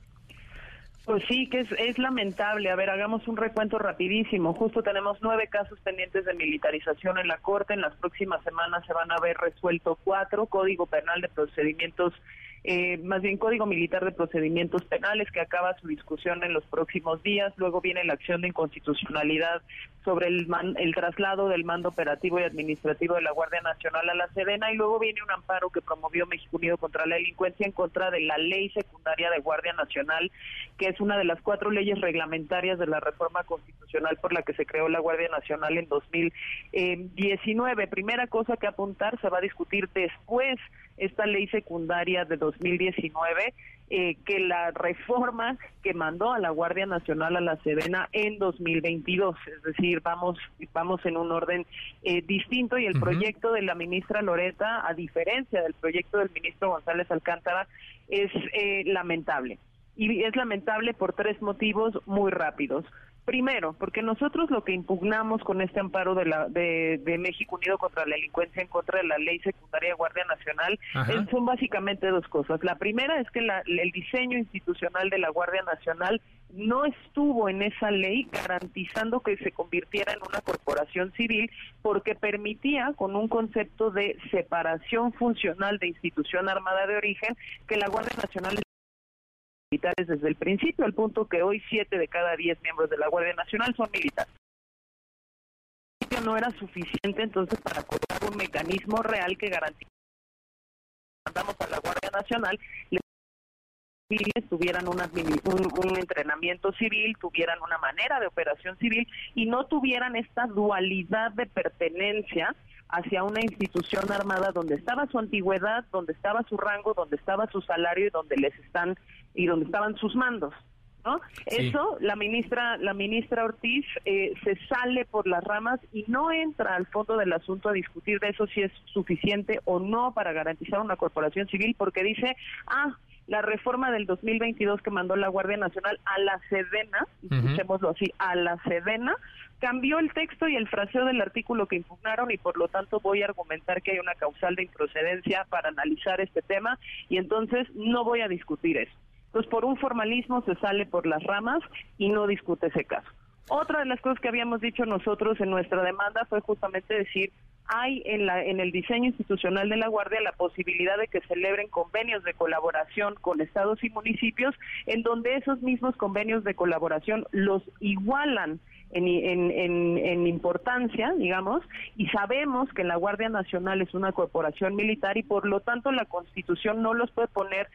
Pues sí, que es, es lamentable. A ver, hagamos un recuento rapidísimo. Justo tenemos nueve casos pendientes de militarización en la Corte. En las próximas semanas se van a ver resuelto cuatro. Código Penal de Procedimientos eh, más bien Código Militar de Procedimientos Penales, que acaba su discusión en los próximos días. Luego viene la acción de inconstitucionalidad sobre el, el traslado del mando operativo y administrativo de la Guardia Nacional a la Sedena. Y luego viene un amparo que promovió México Unido contra la delincuencia en contra de la ley secundaria de Guardia Nacional, que es una de las cuatro leyes reglamentarias de la reforma constitucional por la que se creó la Guardia Nacional en 2019. Primera cosa que apuntar, se va a discutir después esta ley secundaria de 2019, eh, que la reforma que mandó a la Guardia Nacional a la Sedena en 2022, es decir, vamos vamos en un orden eh, distinto y el proyecto de la ministra Loreta, a diferencia del proyecto del ministro González Alcántara, es eh, lamentable. Y es lamentable por tres motivos muy rápidos. Primero, porque nosotros lo que impugnamos con este amparo de, la, de, México Unido contra la delincuencia en contra de la ley secundaria de Guardia Nacional son básicamente dos cosas. La primera es que el diseño institucional de la Guardia Nacional no estuvo en esa ley garantizando que se convirtiera en una corporación civil porque permitía con un concepto de separación funcional de institución armada de origen que la Guardia Nacional militares desde el principio, al punto que hoy siete de cada diez miembros de la Guardia Nacional son militares. No era suficiente entonces para colocar un mecanismo real que garantice mandamos a la Guardia Nacional civiles tuvieran un, un, entrenamiento civil, tuvieran una manera de operación civil y no tuvieran esta dualidad de pertenencia hacia una institución armada donde estaba su antigüedad, donde estaba su rango, donde estaba su salario y donde les están y donde estaban sus mandos. ¿No? Eso la ministra la ministra Ortiz eh, se sale por las ramas y no entra al fondo del asunto a discutir de eso si es suficiente o no para garantizar una corporación civil porque dice ah la reforma del 2022 que mandó la Guardia Nacional a la Sedena, escuchémoslo así, a la Sedena, cambió el texto y el fraseo del artículo que impugnaron y por lo tanto voy a argumentar que hay una causal de improcedencia para analizar este tema y entonces no voy a discutir eso. Entonces por un formalismo se sale por las ramas y no discute ese caso. Otra de las cosas que habíamos dicho nosotros en nuestra demanda fue justamente decir, hay en, la, en el diseño institucional de la Guardia la posibilidad de que celebren convenios de colaboración con estados y municipios, en donde esos mismos convenios de colaboración los igualan en, en, en, importancia, digamos, y sabemos que la Guardia Nacional es una corporación militar y por lo tanto la Constitución no los puede poner,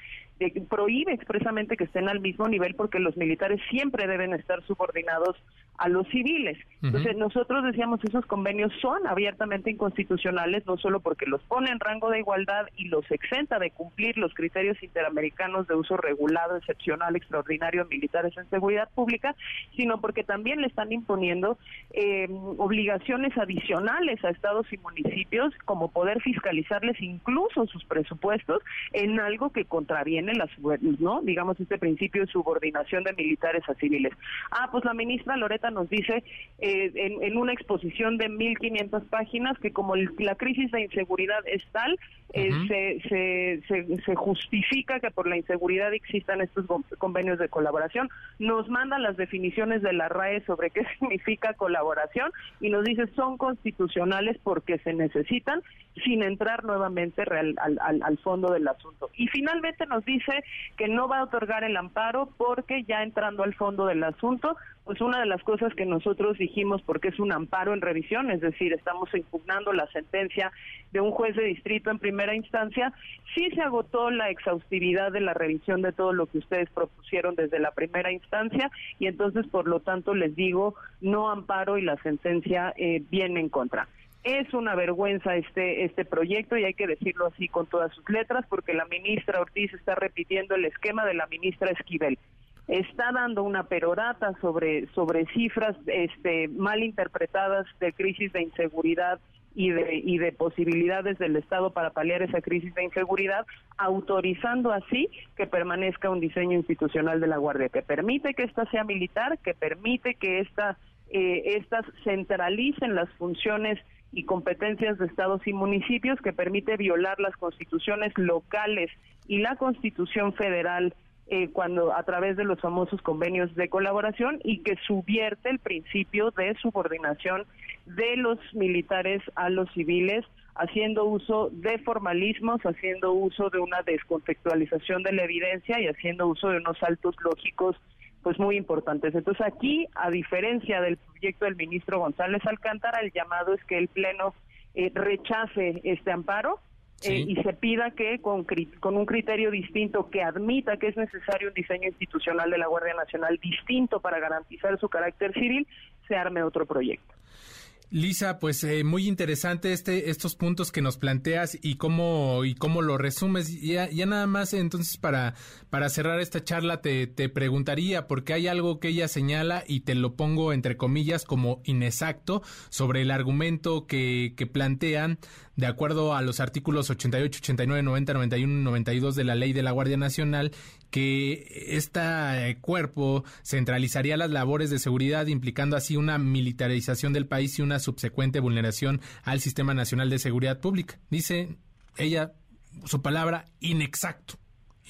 prohíbe expresamente que estén al mismo nivel porque los militares siempre deben estar subordinados a los civiles. Entonces nosotros decíamos esos convenios son abiertamente inconstitucionales, no solo porque los pone en rango de igualdad y los exenta de cumplir los criterios interamericanos de uso regulado, excepcional, extraordinario militares en seguridad pública, sino porque también le están imponiendo eh, obligaciones adicionales a estados y municipios, como poder fiscalizarles incluso sus presupuestos en algo que contraviene las, ¿no? Digamos, este principio de subordinación de militares a civiles. Ah, pues la ministra Loreta nos dice eh, en, una exposición de 1.500 páginas que como la crisis de inseguridad es tal, eh, se, se, se, justifica que por la inseguridad existan estos convenios de colaboración. Nos manda las definiciones de la RAE sobre qué significa colaboración y nos dice son constitucionales porque se necesitan sin entrar nuevamente al, al, al fondo del asunto. Y finalmente nos dice dice que no va a otorgar el amparo porque ya entrando al fondo del asunto, pues una de las cosas que nosotros dijimos, porque es un amparo en revisión, es decir, estamos impugnando la sentencia de un juez de distrito en primera instancia, sí se agotó la exhaustividad de la revisión de todo lo que ustedes propusieron desde la primera instancia y entonces, por lo tanto, les digo, no amparo y la sentencia eh, viene en contra. Es una vergüenza este este proyecto y hay que decirlo así con todas sus letras porque la ministra Ortiz está repitiendo el esquema de la ministra Esquivel. Está dando una perorata sobre sobre cifras este mal interpretadas de crisis de inseguridad y de, y de posibilidades del Estado para paliar esa crisis de inseguridad, autorizando así que permanezca un diseño institucional de la Guardia, que permite que ésta sea militar, que permite que esta, eh, estas centralicen las funciones y competencias de estados y municipios, que permite violar las constituciones locales y la constitución federal eh, cuando a través de los famosos convenios de colaboración y que subvierte el principio de subordinación de los militares a los civiles haciendo uso de formalismos, haciendo uso de una descontextualización de la evidencia y haciendo uso de unos saltos lógicos pues muy importantes. Entonces aquí, a diferencia del proyecto del ministro González Alcántara, el llamado es que el Pleno eh, rechace este amparo eh, y se pida que con, con un criterio distinto que admita que es necesario un diseño institucional de la Guardia Nacional distinto para garantizar su carácter civil, se arme otro proyecto. Lisa, pues eh, muy interesante este, estos puntos que nos planteas y cómo, y cómo lo resumes. Ya, ya nada más, entonces, para, para cerrar esta charla, te, te preguntaría, porque hay algo que ella señala y te lo pongo entre comillas como inexacto sobre el argumento que, que plantean de acuerdo a los artículos 88, 89, 90, 91 y 92 de la ley de la Guardia Nacional, que este cuerpo centralizaría las labores de seguridad, implicando así una militarización del país y una subsecuente vulneración al Sistema Nacional de Seguridad Pública. Dice ella, su palabra, inexacto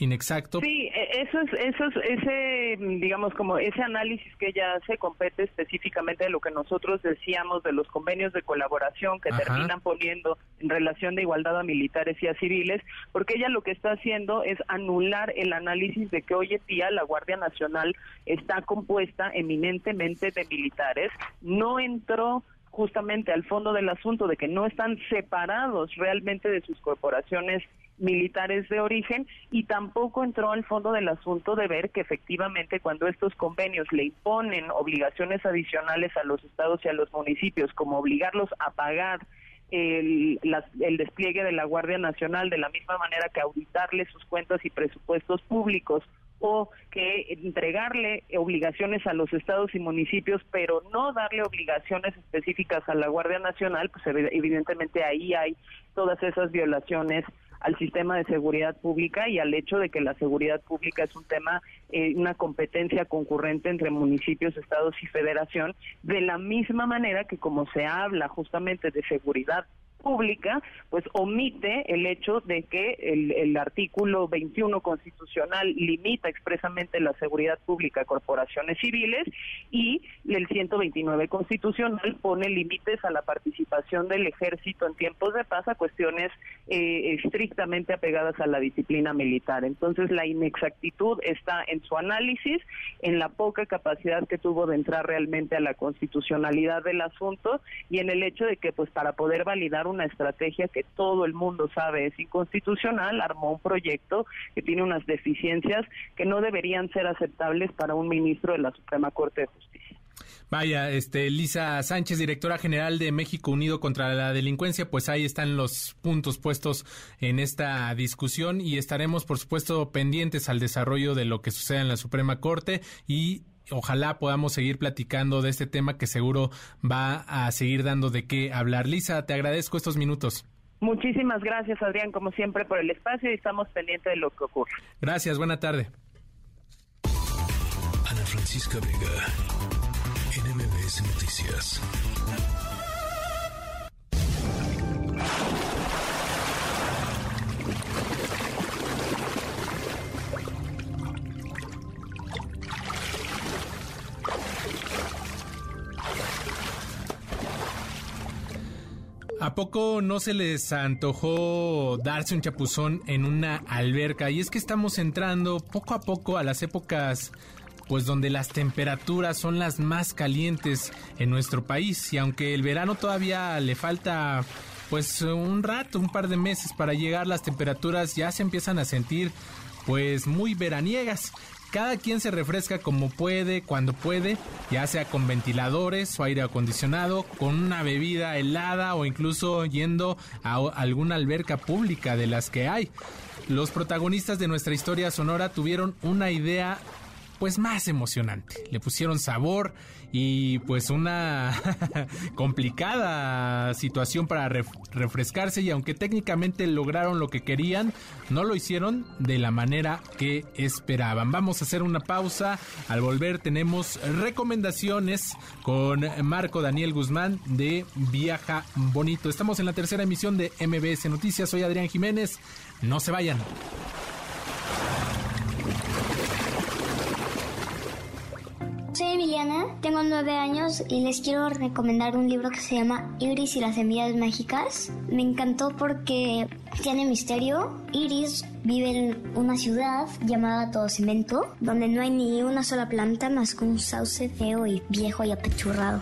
inexacto. Sí, e, eso es, eso es, ese, digamos, como ese análisis que ella hace compete específicamente de lo que nosotros decíamos de los convenios de colaboración que terminan poniendo en relación de igualdad a militares y a civiles, porque ella lo que está haciendo es anular el análisis de que hoy en día la Guardia Nacional está compuesta eminentemente de militares, no entró justamente al fondo del asunto de que no están separados realmente de sus corporaciones militares de origen y tampoco entró al fondo del asunto de ver que efectivamente cuando estos convenios le imponen obligaciones adicionales a los estados y a los municipios, como obligarlos a pagar el, el despliegue de la Guardia Nacional de la misma manera que auditarle sus cuentas y presupuestos públicos o que entregarle obligaciones a los estados y municipios, pero no darle obligaciones específicas a la Guardia Nacional, pues evidentemente ahí hay todas esas violaciones al sistema de seguridad pública y al hecho de que la seguridad pública es un tema, eh, una competencia concurrente entre municipios, estados y federación, de la misma manera que como se habla justamente de seguridad pública, pues omite el hecho de que el, artículo 21 constitucional limita expresamente la seguridad pública a corporaciones civiles y el 129 constitucional pone límites a la participación del ejército en tiempos de paz a cuestiones eh, estrictamente apegadas a la disciplina militar. Entonces la inexactitud está en su análisis, en la poca capacidad que tuvo de entrar realmente a la constitucionalidad del asunto y en el hecho de que pues para poder validar una estrategia que todo el mundo sabe es inconstitucional, armó un proyecto que tiene unas deficiencias que no deberían ser aceptables para un ministro de la Suprema Corte de Justicia. Vaya, este, Lisa Sánchez, directora general de México Unido contra la Delincuencia, pues ahí están los puntos puestos en esta discusión y estaremos, por supuesto, pendientes al desarrollo de lo que suceda en la Suprema Corte y ojalá podamos seguir platicando de este tema que seguro va a seguir dando de qué hablar. Lisa, te agradezco estos minutos. Muchísimas gracias, Adrián, como siempre, por el espacio y estamos pendientes de lo que ocurre. Gracias, buena tarde. Ana Francisca Vega, NMBS Noticias. ¿A poco no se les antojó darse un chapuzón en una alberca? Y es que estamos entrando poco a poco a las épocas pues donde las temperaturas son las más calientes en nuestro país y aunque el verano todavía le falta pues un rato, un par de meses para llegar, las temperaturas ya se empiezan a sentir pues muy veraniegas. Cada quien se refresca como puede, cuando puede, ya sea con ventiladores o aire acondicionado, con una bebida helada o incluso yendo a alguna alberca pública de las que hay. Los protagonistas de nuestra historia sonora tuvieron una idea pues más emocionante. Le pusieron sabor y pues una complicada situación para refrescarse y aunque técnicamente lograron lo que querían, no lo hicieron de la manera que esperaban. Vamos a hacer una pausa. Al volver tenemos recomendaciones con Marco Daniel Guzmán de Viaja Bonito. Estamos en la tercera emisión de MBS Noticias. Soy Adrián Jiménez. No se vayan. Soy Emiliana, tengo nueve años y les quiero recomendar un libro que se llama Iris y las semillas mágicas. Me encantó porque tiene misterio. Iris vive en una ciudad llamada Todo Cemento, donde no hay ni una sola planta más que un sauce feo y viejo y apechurrado.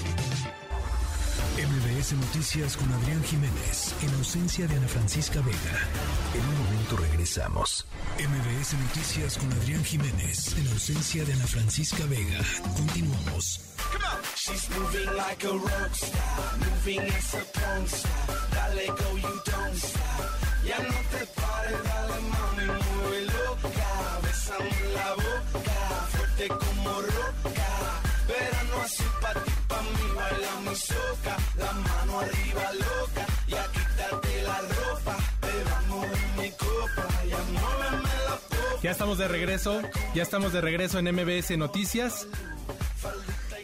MBS Noticias con Adrián Jiménez, en ausencia de Ana Francisca Vega. En un momento regresamos. MBS Noticias con Adrián Jiménez, en ausencia de Ana Francisca Vega. Continuamos. She's moving like a rock star, moving as a punk star. Dale go, you don't stop. Ya no te pares, dale mami, muy loca. Besame la boca, fuerte como roca. Ya estamos de regreso, ya estamos de regreso en MBS Noticias.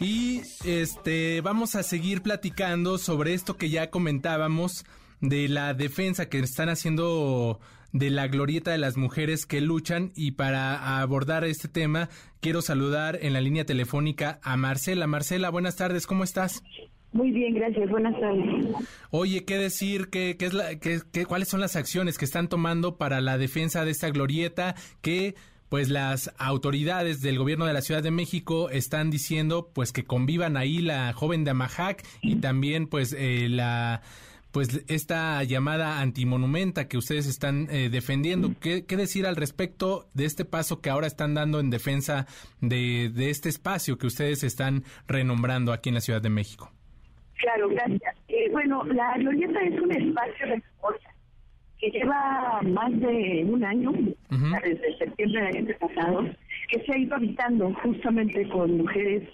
Y este vamos a seguir platicando sobre esto que ya comentábamos de la defensa que están haciendo de la glorieta de las mujeres que luchan y para abordar este tema quiero saludar en la línea telefónica a Marcela. Marcela, buenas tardes, ¿cómo estás? Muy bien, gracias. Buenas tardes. Oye, ¿qué decir? ¿Qué, qué es la, qué, qué, ¿Cuáles son las acciones que están tomando para la defensa de esta glorieta que pues las autoridades del gobierno de la Ciudad de México están diciendo pues que convivan ahí la joven de Amajac y también pues eh, la pues esta llamada antimonumenta que ustedes están eh, defendiendo. ¿Qué, ¿Qué, decir al respecto de este paso que ahora están dando en defensa de, de este espacio que ustedes están renombrando aquí en la Ciudad de México? Claro, gracias. Eh, bueno, la glorieta es un espacio de memoria que lleva más de un año, desde septiembre del año pasado, que se ha ido habitando justamente con mujeres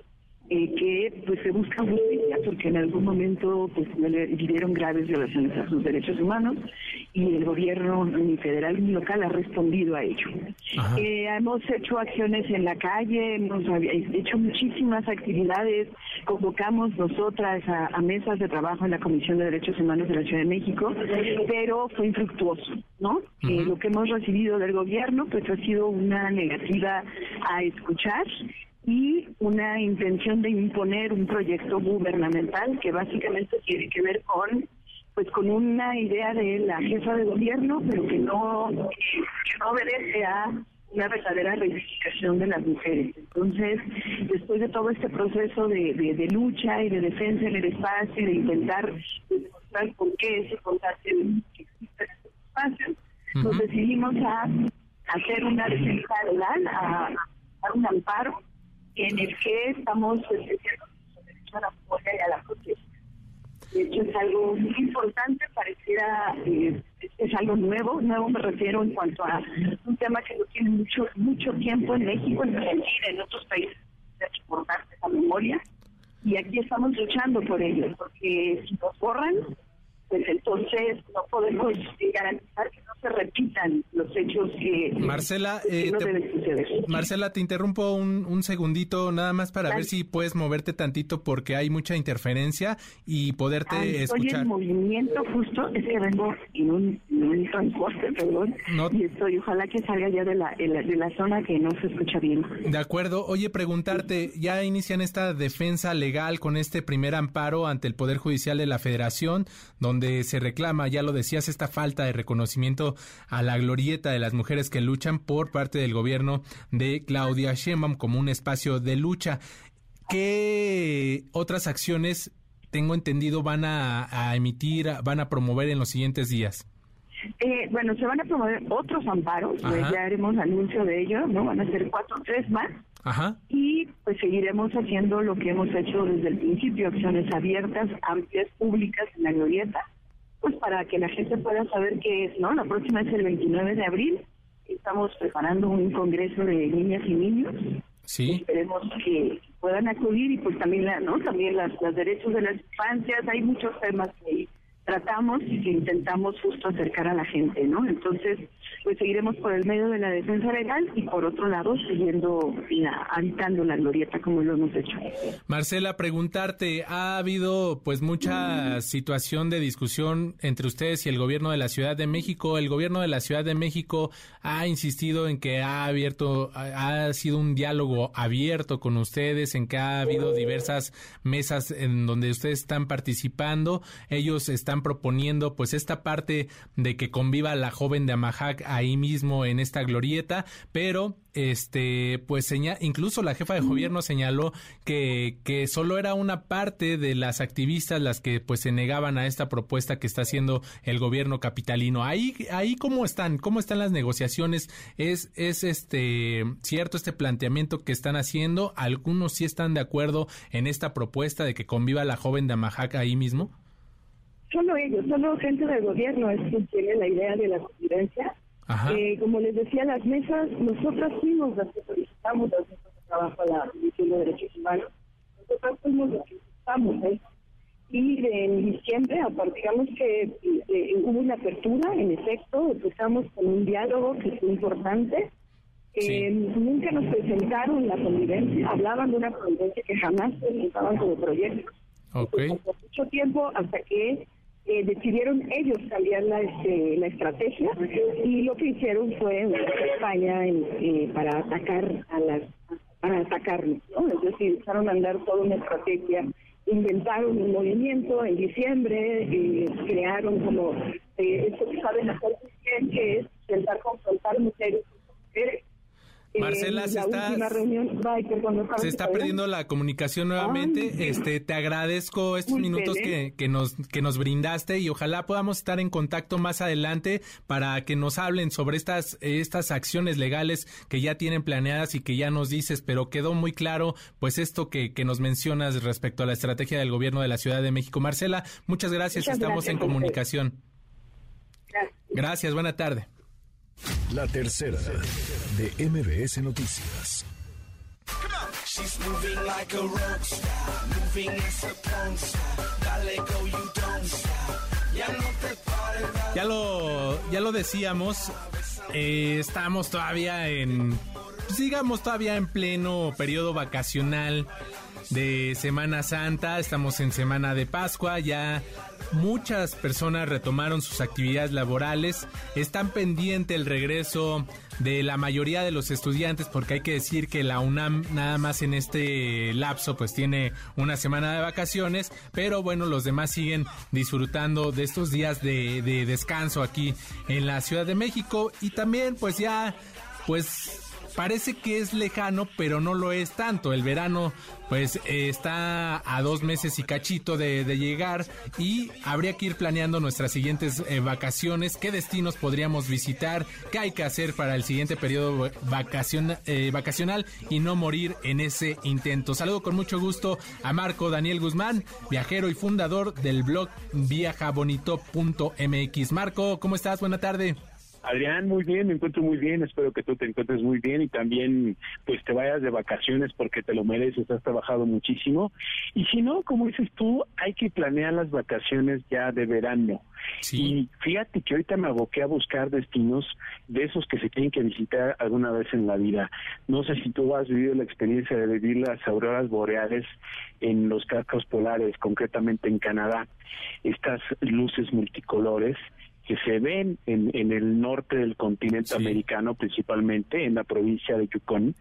eh, que pues se buscan justicia porque en algún momento pues vivieron graves violaciones a sus derechos humanos y el gobierno ni federal ni local ha respondido a ello. Eh, hemos hecho acciones en la calle, hemos hecho muchísimas actividades, convocamos nosotras a, mesas de trabajo en la Comisión de Derechos Humanos de la Ciudad de México, pero fue infructuoso, ¿no? Eh, lo que hemos recibido del gobierno pues ha sido una negativa a escuchar y una intención de imponer un proyecto gubernamental que básicamente tiene que ver con pues con una idea de la jefa de gobierno pero que no que no obedece a una verdadera reivindicación de las mujeres. Entonces, después de todo este proceso de, de, lucha y de defensa en el espacio de intentar demostrar por qué es importante que exista este espacio, nos decidimos a hacer una defensa legal, a, a un amparo en el que estamos derecho a la memoria y a la protesta. De hecho, es algo muy importante, pareciera, eh, es algo nuevo, nuevo me refiero en cuanto a un tema que no tiene mucho mucho tiempo en México, en Argentina, en otros países, de exportar esa memoria. Y aquí estamos luchando por ello, porque si nos borran, pues entonces no podemos garantizar que se repitan los hechos que, Marcela, que eh, no te- deben suceder. Marcela, te interrumpo un, un segundito nada más para ver si puedes moverte tantito porque hay mucha interferencia y poderte Ah, estoy escuchar. en movimiento justo, es que vengo en un, en un transporte, perdón, y estoy, ojalá que salga ya de la, de la, de la zona que no se escucha bien. De acuerdo. Oye, preguntarte, ya inician esta defensa legal con este primer amparo ante el Poder Judicial de la Federación, donde se reclama, ya lo decías, esta falta de reconocimiento a la glorieta de las mujeres que luchan por parte del gobierno de Claudia Sheinbaum como un espacio de lucha. ¿Qué otras acciones, tengo entendido, van a, a emitir, van a promover en los siguientes días? Eh, bueno, se van a promover otros amparos, pues ya haremos anuncio de ello, ¿no? Van a ser cuatro o tres más. Ajá. Y pues seguiremos haciendo lo que hemos hecho desde el principio, acciones abiertas, amplias, públicas en la glorieta, pues para que la gente pueda saber qué es, ¿no? La próxima es el 29 de abril, estamos preparando un congreso de niñas y niños, Sí. esperemos que puedan acudir y pues también, la, ¿no? También las, los derechos de las infancias, hay muchos temas que tratamos y que intentamos justo acercar a la gente, ¿no? Entonces, pues seguiremos por el medio de la defensa legal y por otro lado siguiendo la, habitando la glorieta como lo hemos hecho. Marcela, preguntarte, ha habido pues mucha situación de discusión entre ustedes y el gobierno de la Ciudad de México. El gobierno de la Ciudad de México ha insistido en que ha abierto, ha ha sido un diálogo abierto con ustedes, en que ha habido diversas mesas en donde ustedes están participando. Ellos están proponiendo pues esta parte de que conviva la joven de Amajac ahí mismo en esta glorieta, pero este pues seña- incluso la jefa de gobierno señaló que, que solo era una parte de las activistas las que pues se negaban a esta propuesta que está haciendo el gobierno capitalino. Ahí ahí cómo están, cómo están las negociaciones? Es es este cierto este planteamiento que están haciendo, algunos sí están de acuerdo en esta propuesta de que conviva la joven de Amajac ahí mismo. Solo ellos, solo gente del gobierno es quien tiene la idea de la convivencia. Eh, como les decía, las mesas, nosotras fuimos las que solicitamos las mesas de trabajo a la Comisión de Derechos Humanos. Nosotras fuimos las que estamos ahí. Y de- en diciembre, aparte, digamos que eh, hubo una apertura, en efecto, empezamos con un diálogo que fue importante. Eh, Nunca nos presentaron la convivencia, hablaban de una convivencia que jamás presentaban como proyecto Ok. por mucho tiempo hasta que eh, decidieron ellos cambiar la, este, la estrategia y lo que hicieron fue una en- eh, para atacar a las para atacarnos, ¿no? Es decir, empezaron a andar toda una estrategia, inventaron un movimiento en diciembre, eh, crearon como eh, esto que saben hacer bien, que es intentar confrontar mujeres con Eh, Marcela, se está- reunión, perdón, Se está perdiendo la comunicación nuevamente. Este, te agradezco estos minutos ¿eh? que, que nos que nos brindaste y ojalá podamos estar en contacto más adelante para que nos hablen sobre estas estas acciones legales que ya tienen planeadas y que ya nos dices, pero quedó muy claro pues esto que, que nos mencionas respecto a la estrategia del gobierno de la Ciudad de México. Marcela, muchas gracias, Muchas estamos gracias en comunicación. Gracias, buena tarde. La tercera de MBS Noticias. She's moving like a rock star, moving as a porn star. Dale go, you don't stop. Ya no te pares, Ya lo, ya lo decíamos, eh, estamos todavía en, pues, digamos, todavía en pleno periodo vacacional de Semana Santa, estamos en Semana de Pascua, ya muchas personas retomaron sus actividades laborales, están pendiente el regreso de la mayoría de los estudiantes porque hay que decir que la UNAM nada más en este lapso pues tiene una semana de vacaciones, pero bueno, los demás siguen disfrutando de estos días de, de descanso aquí en la Ciudad de México. Y también pues ya pues parece que es lejano, pero no lo es tanto. El verano, pues, está a dos meses y cachito de, llegar y habría que ir planeando nuestras siguientes eh, vacaciones, qué destinos podríamos visitar, qué hay que hacer para el siguiente periodo vacacion, eh, vacacional y no morir en ese intento. Saludo con mucho gusto a Marco Daniel Guzmán, viajero y fundador del blog viajabonito.mx. Marco, ¿cómo estás? Buena tarde. Adrián, muy bien, me encuentro muy bien, espero que tú te encuentres muy bien y también pues te vayas de vacaciones porque te lo mereces, has trabajado muchísimo. Y si no, como dices tú, hay que planear las vacaciones ya de verano. Y fíjate que ahorita me aboqué a buscar destinos de esos que se tienen que visitar alguna vez en la vida. No sé si tú has vivido la experiencia de vivir las auroras boreales en los cascos polares, concretamente en Canadá. Estas luces multicolores que se ven en, en el norte del continente americano, principalmente en la provincia de Yukon.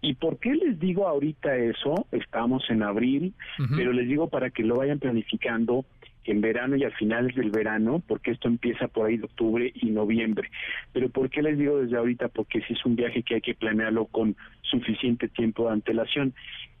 ¿Y por qué les digo ahorita eso? Estamos en abril, pero les digo para que lo vayan planificando en verano y a finales del verano, porque esto empieza por ahí de octubre y noviembre. Pero ¿por qué les digo desde ahorita? Porque si es un viaje que hay que planearlo con suficiente tiempo de antelación.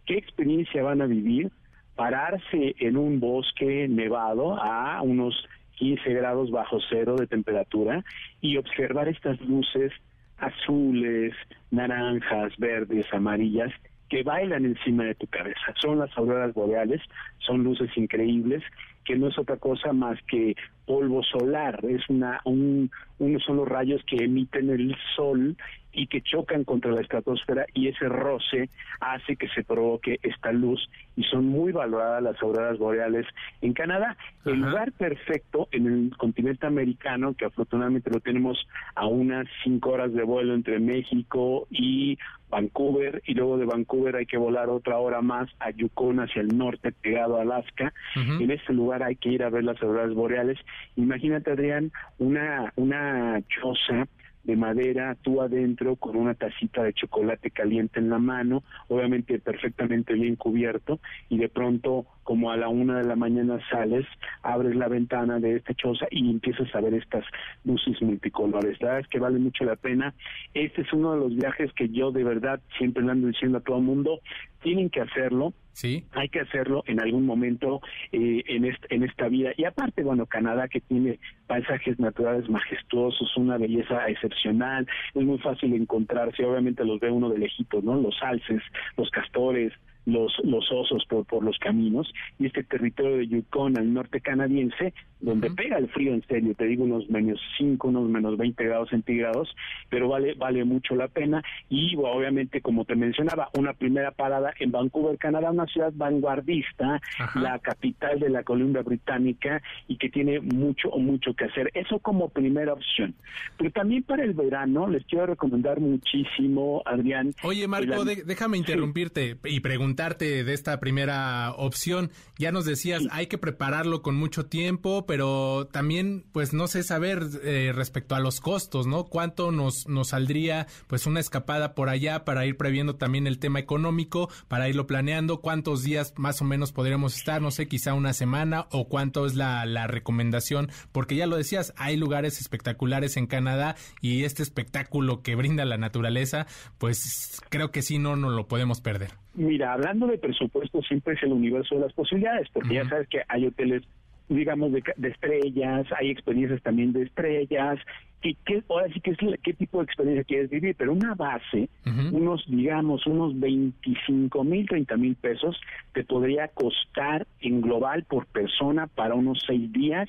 ¿Qué experiencia van a vivir? Pararse en un bosque nevado a unos 15 grados bajo cero de temperatura y observar estas luces azules, naranjas, verdes, amarillas que bailan encima de tu cabeza. Son las auroras boreales, son luces increíbles que no es otra cosa más que polvo solar, es una un, unos son los rayos que emiten el sol y que chocan contra la estratosfera y ese roce hace que se provoque esta luz y son muy valoradas las auroras boreales en Canadá. El lugar perfecto en el continente americano, que afortunadamente lo tenemos a unas cinco horas de vuelo entre México y Vancouver, y luego de Vancouver hay que volar otra hora más a Yukon hacia el norte, pegado a Alaska. En este lugar hay que ir a ver las auroras boreales. Imagínate, Adrián, una, una choza de madera, tú adentro con una tacita de chocolate caliente en la mano, obviamente perfectamente bien cubierto, y de pronto, como a la una de la mañana sales, abres la ventana de esta choza y empiezas a ver estas luces multicolores. La verdad es que vale mucho la pena. Este es uno de los viajes que yo de verdad siempre le ando diciendo a todo el mundo, tienen que hacerlo. Sí. Hay que hacerlo en algún momento eh, en, en esta vida. Y aparte, bueno, Canadá que tiene paisajes naturales majestuosos, una belleza excepcional, es muy fácil encontrarse, obviamente los ve uno de lejitos, ¿no? Los alces, los castores, los, los osos por, por los caminos y este territorio de Yukon al norte canadiense, donde pega el frío en serio, te digo unos menos 5, unos menos 20 grados centígrados, pero vale, vale mucho la pena y obviamente como te mencionaba, una primera parada en Vancouver, Canadá, una ciudad vanguardista, la capital de la Columbia Británica y que tiene mucho o mucho que hacer. Eso como primera opción. Pero también para el verano les quiero recomendar muchísimo, Adrián. Oye, Marco, déjame interrumpirte y preguntar de esta primera opción. Ya nos decías, hay que prepararlo con mucho tiempo, pero también, pues no sé saber eh, respecto a los costos, ¿no? ¿Cuánto nos, nos saldría pues una escapada por allá para ir previendo también el tema económico, para irlo planeando? ¿Cuántos días más o menos podríamos estar? No sé, quizá una semana o cuánto es la, la recomendación, porque ya lo decías, hay lugares espectaculares en Canadá y este espectáculo que brinda la naturaleza, pues creo que sí, no nos lo podemos perder. Mira, hablando de presupuesto, siempre es el universo de las posibilidades, porque ya sabes que hay hoteles, digamos, de, estrellas, hay experiencias también de estrellas, y qué, ahora sí que es qué tipo de experiencia quieres vivir, pero una base, unos, digamos, unos 25 mil, 30 mil pesos, te podría costar en global por persona para unos seis días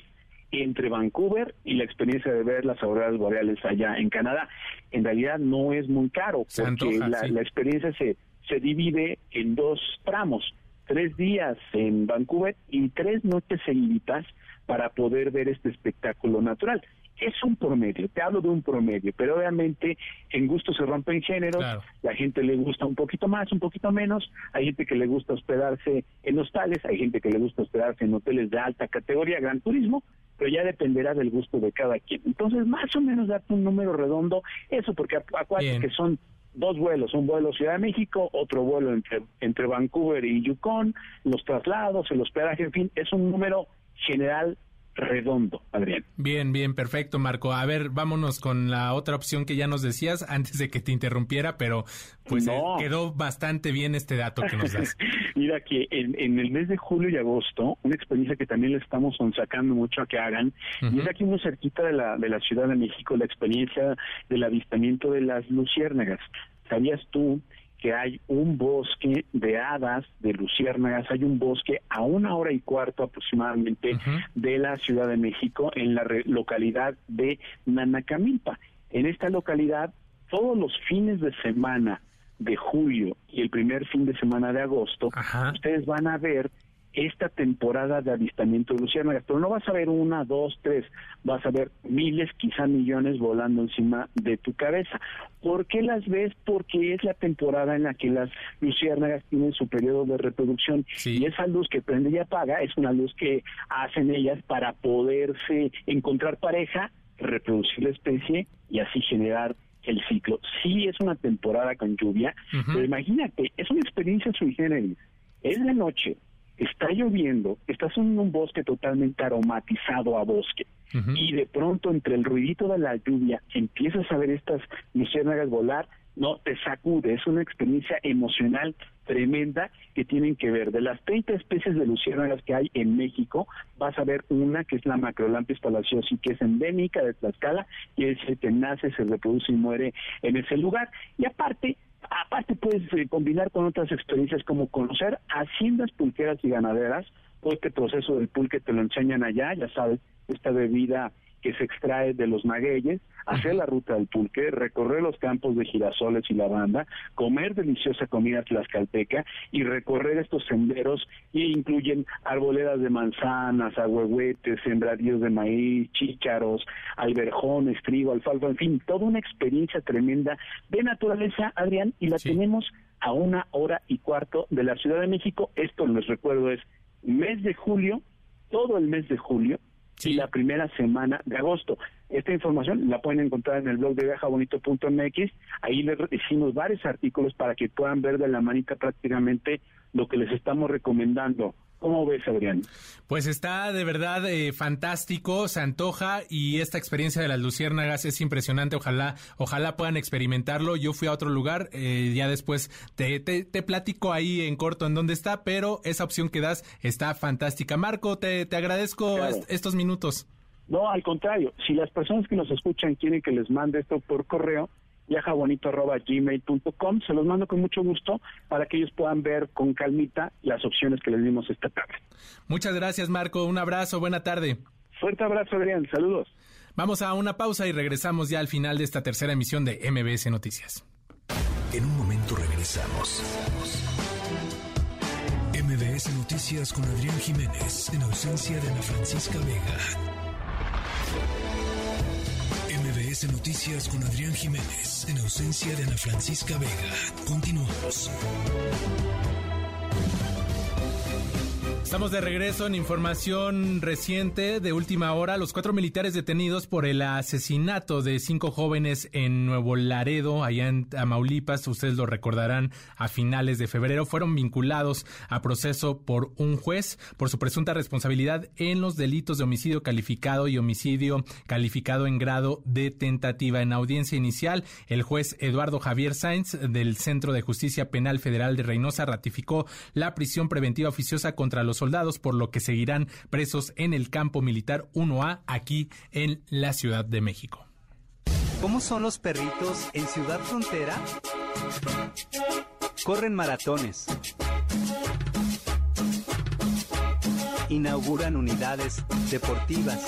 entre Vancouver y la experiencia de ver las auroras boreales allá en Canadá. En realidad no es muy caro, porque la experiencia se se divide en dos tramos, tres días en Vancouver y tres noches seguidas para poder ver este espectáculo natural. Es un promedio, te hablo de un promedio, pero obviamente en gusto se rompen géneros, la gente le gusta un poquito más, un poquito menos, hay gente que le gusta hospedarse en hostales, hay gente que le gusta hospedarse en hoteles de alta categoría, gran turismo, pero ya dependerá del gusto de cada quien. Entonces, más o menos date un número redondo, eso porque acuérdate que son dos vuelos, un vuelo Ciudad de México, otro vuelo entre, entre Vancouver y Yukon, los traslados, el hospedaje, en fin, es un número general redondo, Adrián. Bien, bien, perfecto, Marco. A ver, vámonos con la otra opción que ya nos decías antes de que te interrumpiera, pero pues eh, quedó bastante bien este dato que nos das. Mira que en, el mes de julio y agosto, una experiencia que también le estamos sacando mucho a que hagan, y es aquí muy cerquita de la, de la Ciudad de México, la experiencia del avistamiento de las luciérnagas. ¿Sabías tú que hay un bosque de hadas, de luciérnagas, hay un bosque a una hora y cuarto aproximadamente de la Ciudad de México, en la localidad de Nanacamilpa. En esta localidad, todos los fines de semana de julio y el primer fin de semana de agosto, ustedes van a ver esta temporada de avistamiento de luciérnagas, pero no vas a ver una, dos, tres, vas a ver miles, quizá millones volando encima de tu cabeza. ¿Por qué las ves? Porque es la temporada en la que las luciérnagas tienen su periodo de reproducción y esa luz que prende y apaga es una luz que hacen ellas para poderse encontrar pareja, reproducir la especie y así generar el ciclo. Sí es una temporada con lluvia, pero imagínate, es una experiencia sui generis. Es de noche, está lloviendo, estás en un bosque totalmente aromatizado a bosque y de pronto entre el ruidito de la lluvia empiezas a ver estas luciérnagas volar, no, te sacude, es una experiencia emocional tremenda que tienen que ver. De las 30 especies de luciérnagas que hay en México, vas a ver una que es la Macrolampis palaciosi, que es endémica de Tlaxcala, y es que nace, se reproduce y muere en ese lugar. Y aparte, Aparte puedes eh, combinar con otras experiencias como conocer haciendas pulqueras y ganaderas, todo este proceso del pulque te lo enseñan allá, ya sabes, esta bebida que se extrae de los magueyes, hacer la ruta del pulque, recorrer los campos de girasoles y lavanda, comer deliciosa comida tlaxcalteca y recorrer estos senderos que incluyen arboledas de manzanas, ahuehuetes, sembradíos de maíz, chícharos, alberjones, trigo, alfalfa, en fin, toda una experiencia tremenda de naturaleza, Adrián, y la tenemos a una hora y cuarto de la Ciudad de México. Esto, les recuerdo, es mes de julio, todo el mes de julio, y la primera semana de agosto. Esta información la pueden encontrar en el blog de viajabonito.mx. Ahí les hicimos varios artículos para que puedan ver de la manita prácticamente lo que les estamos recomendando ¿Cómo ves, Adrián? Pues está de verdad eh, fantástico, se antoja y esta experiencia de las luciérnagas es impresionante. Ojalá, ojalá puedan experimentarlo. Yo fui a otro lugar, eh, ya después te, te, platico ahí en corto en dónde está, pero esa opción que das está fantástica. Marco, te, te agradezco estos minutos. No, al contrario, si las personas que nos escuchan quieren que les mande esto por correo, viajabonito.gmail.com. Se los mando con mucho gusto para que ellos puedan ver con calmita las opciones que les dimos esta tarde. Muchas gracias, Marco. Un abrazo. Buena tarde. Fuerte abrazo, Adrián. Saludos. Vamos a una pausa y regresamos ya al final de esta tercera emisión de MBS Noticias. En un momento regresamos. MBS Noticias con Adrián Jiménez, en ausencia de Ana Francisca Vega. MBS Noticias con Adrián Jiménez, en ausencia de Ana Francisca Vega. Continuamos. Estamos de regreso en información reciente de última hora. Los cuatro militares detenidos por el asesinato de cinco jóvenes en Nuevo Laredo, allá en Tamaulipas, ustedes lo recordarán, a finales de febrero, fueron vinculados a proceso por un juez por su presunta responsabilidad en los delitos de homicidio calificado y homicidio calificado en grado de tentativa. En audiencia inicial, el juez Eduardo Javier Sainz del Centro de Justicia Penal Federal de Reynosa ratificó la prisión preventiva oficiosa contra los soldados, por lo que seguirán presos en el campo militar 1A aquí en la Ciudad de México. ¿Cómo son los perritos en Ciudad Frontera? Corren maratones. Inauguran unidades deportivas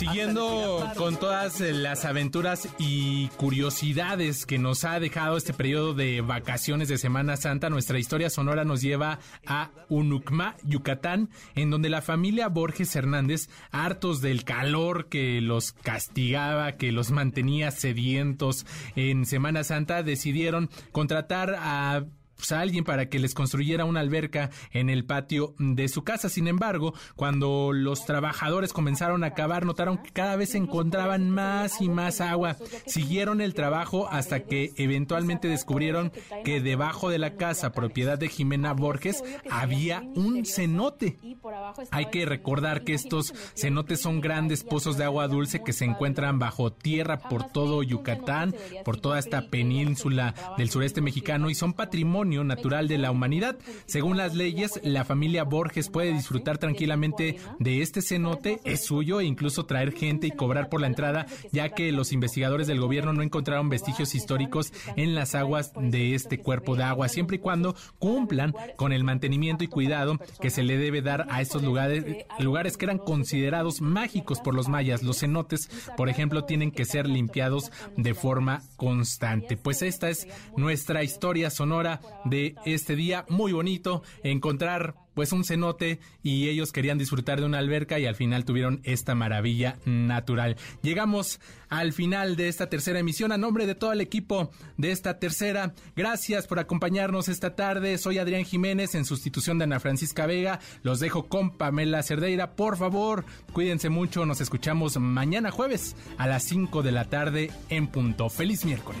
Siguiendo con todas eh, las aventuras y curiosidades que nos ha dejado este periodo de vacaciones de Semana Santa, nuestra historia sonora nos lleva a Unucma, Yucatán, en donde la familia Borges Hernández, hartos del calor que los castigaba, que los mantenía sedientos en Semana Santa, decidieron contratar a a alguien para que les construyera una alberca en el patio de su casa. Sin embargo, cuando los trabajadores comenzaron a cavar, notaron que cada vez se encontraban más y más agua. Siguieron el trabajo hasta que eventualmente descubrieron que debajo de la casa, propiedad de Jimena Borges, había un cenote. Hay que recordar que estos cenotes son grandes pozos de agua dulce que se encuentran bajo tierra por todo Yucatán, por toda esta península del sureste mexicano y son natural de la humanidad. Según las leyes, la familia Borges puede disfrutar tranquilamente de este cenote, es suyo e incluso traer gente y cobrar por la entrada, ya que los investigadores del gobierno no encontraron vestigios históricos en las aguas de este cuerpo de agua, siempre y cuando cumplan con el mantenimiento y cuidado que se le debe dar a estos lugares, lugares que eran considerados mágicos por los mayas. Los cenotes, por ejemplo, tienen que ser limpiados de forma constante. Pues esta es nuestra historia sonora de este día. Muy bonito encontrar pues un cenote y ellos querían disfrutar de una alberca y al final tuvieron esta maravilla natural. Llegamos al final de esta tercera emisión a nombre de todo el equipo de esta tercera. Gracias por acompañarnos esta tarde. Soy Adrián Jiménez en sustitución de Ana Francisca Vega. Los dejo con Pamela Cerdeira. Por favor, cuídense mucho. Nos escuchamos mañana jueves a las 5 de la tarde en punto. Feliz miércoles.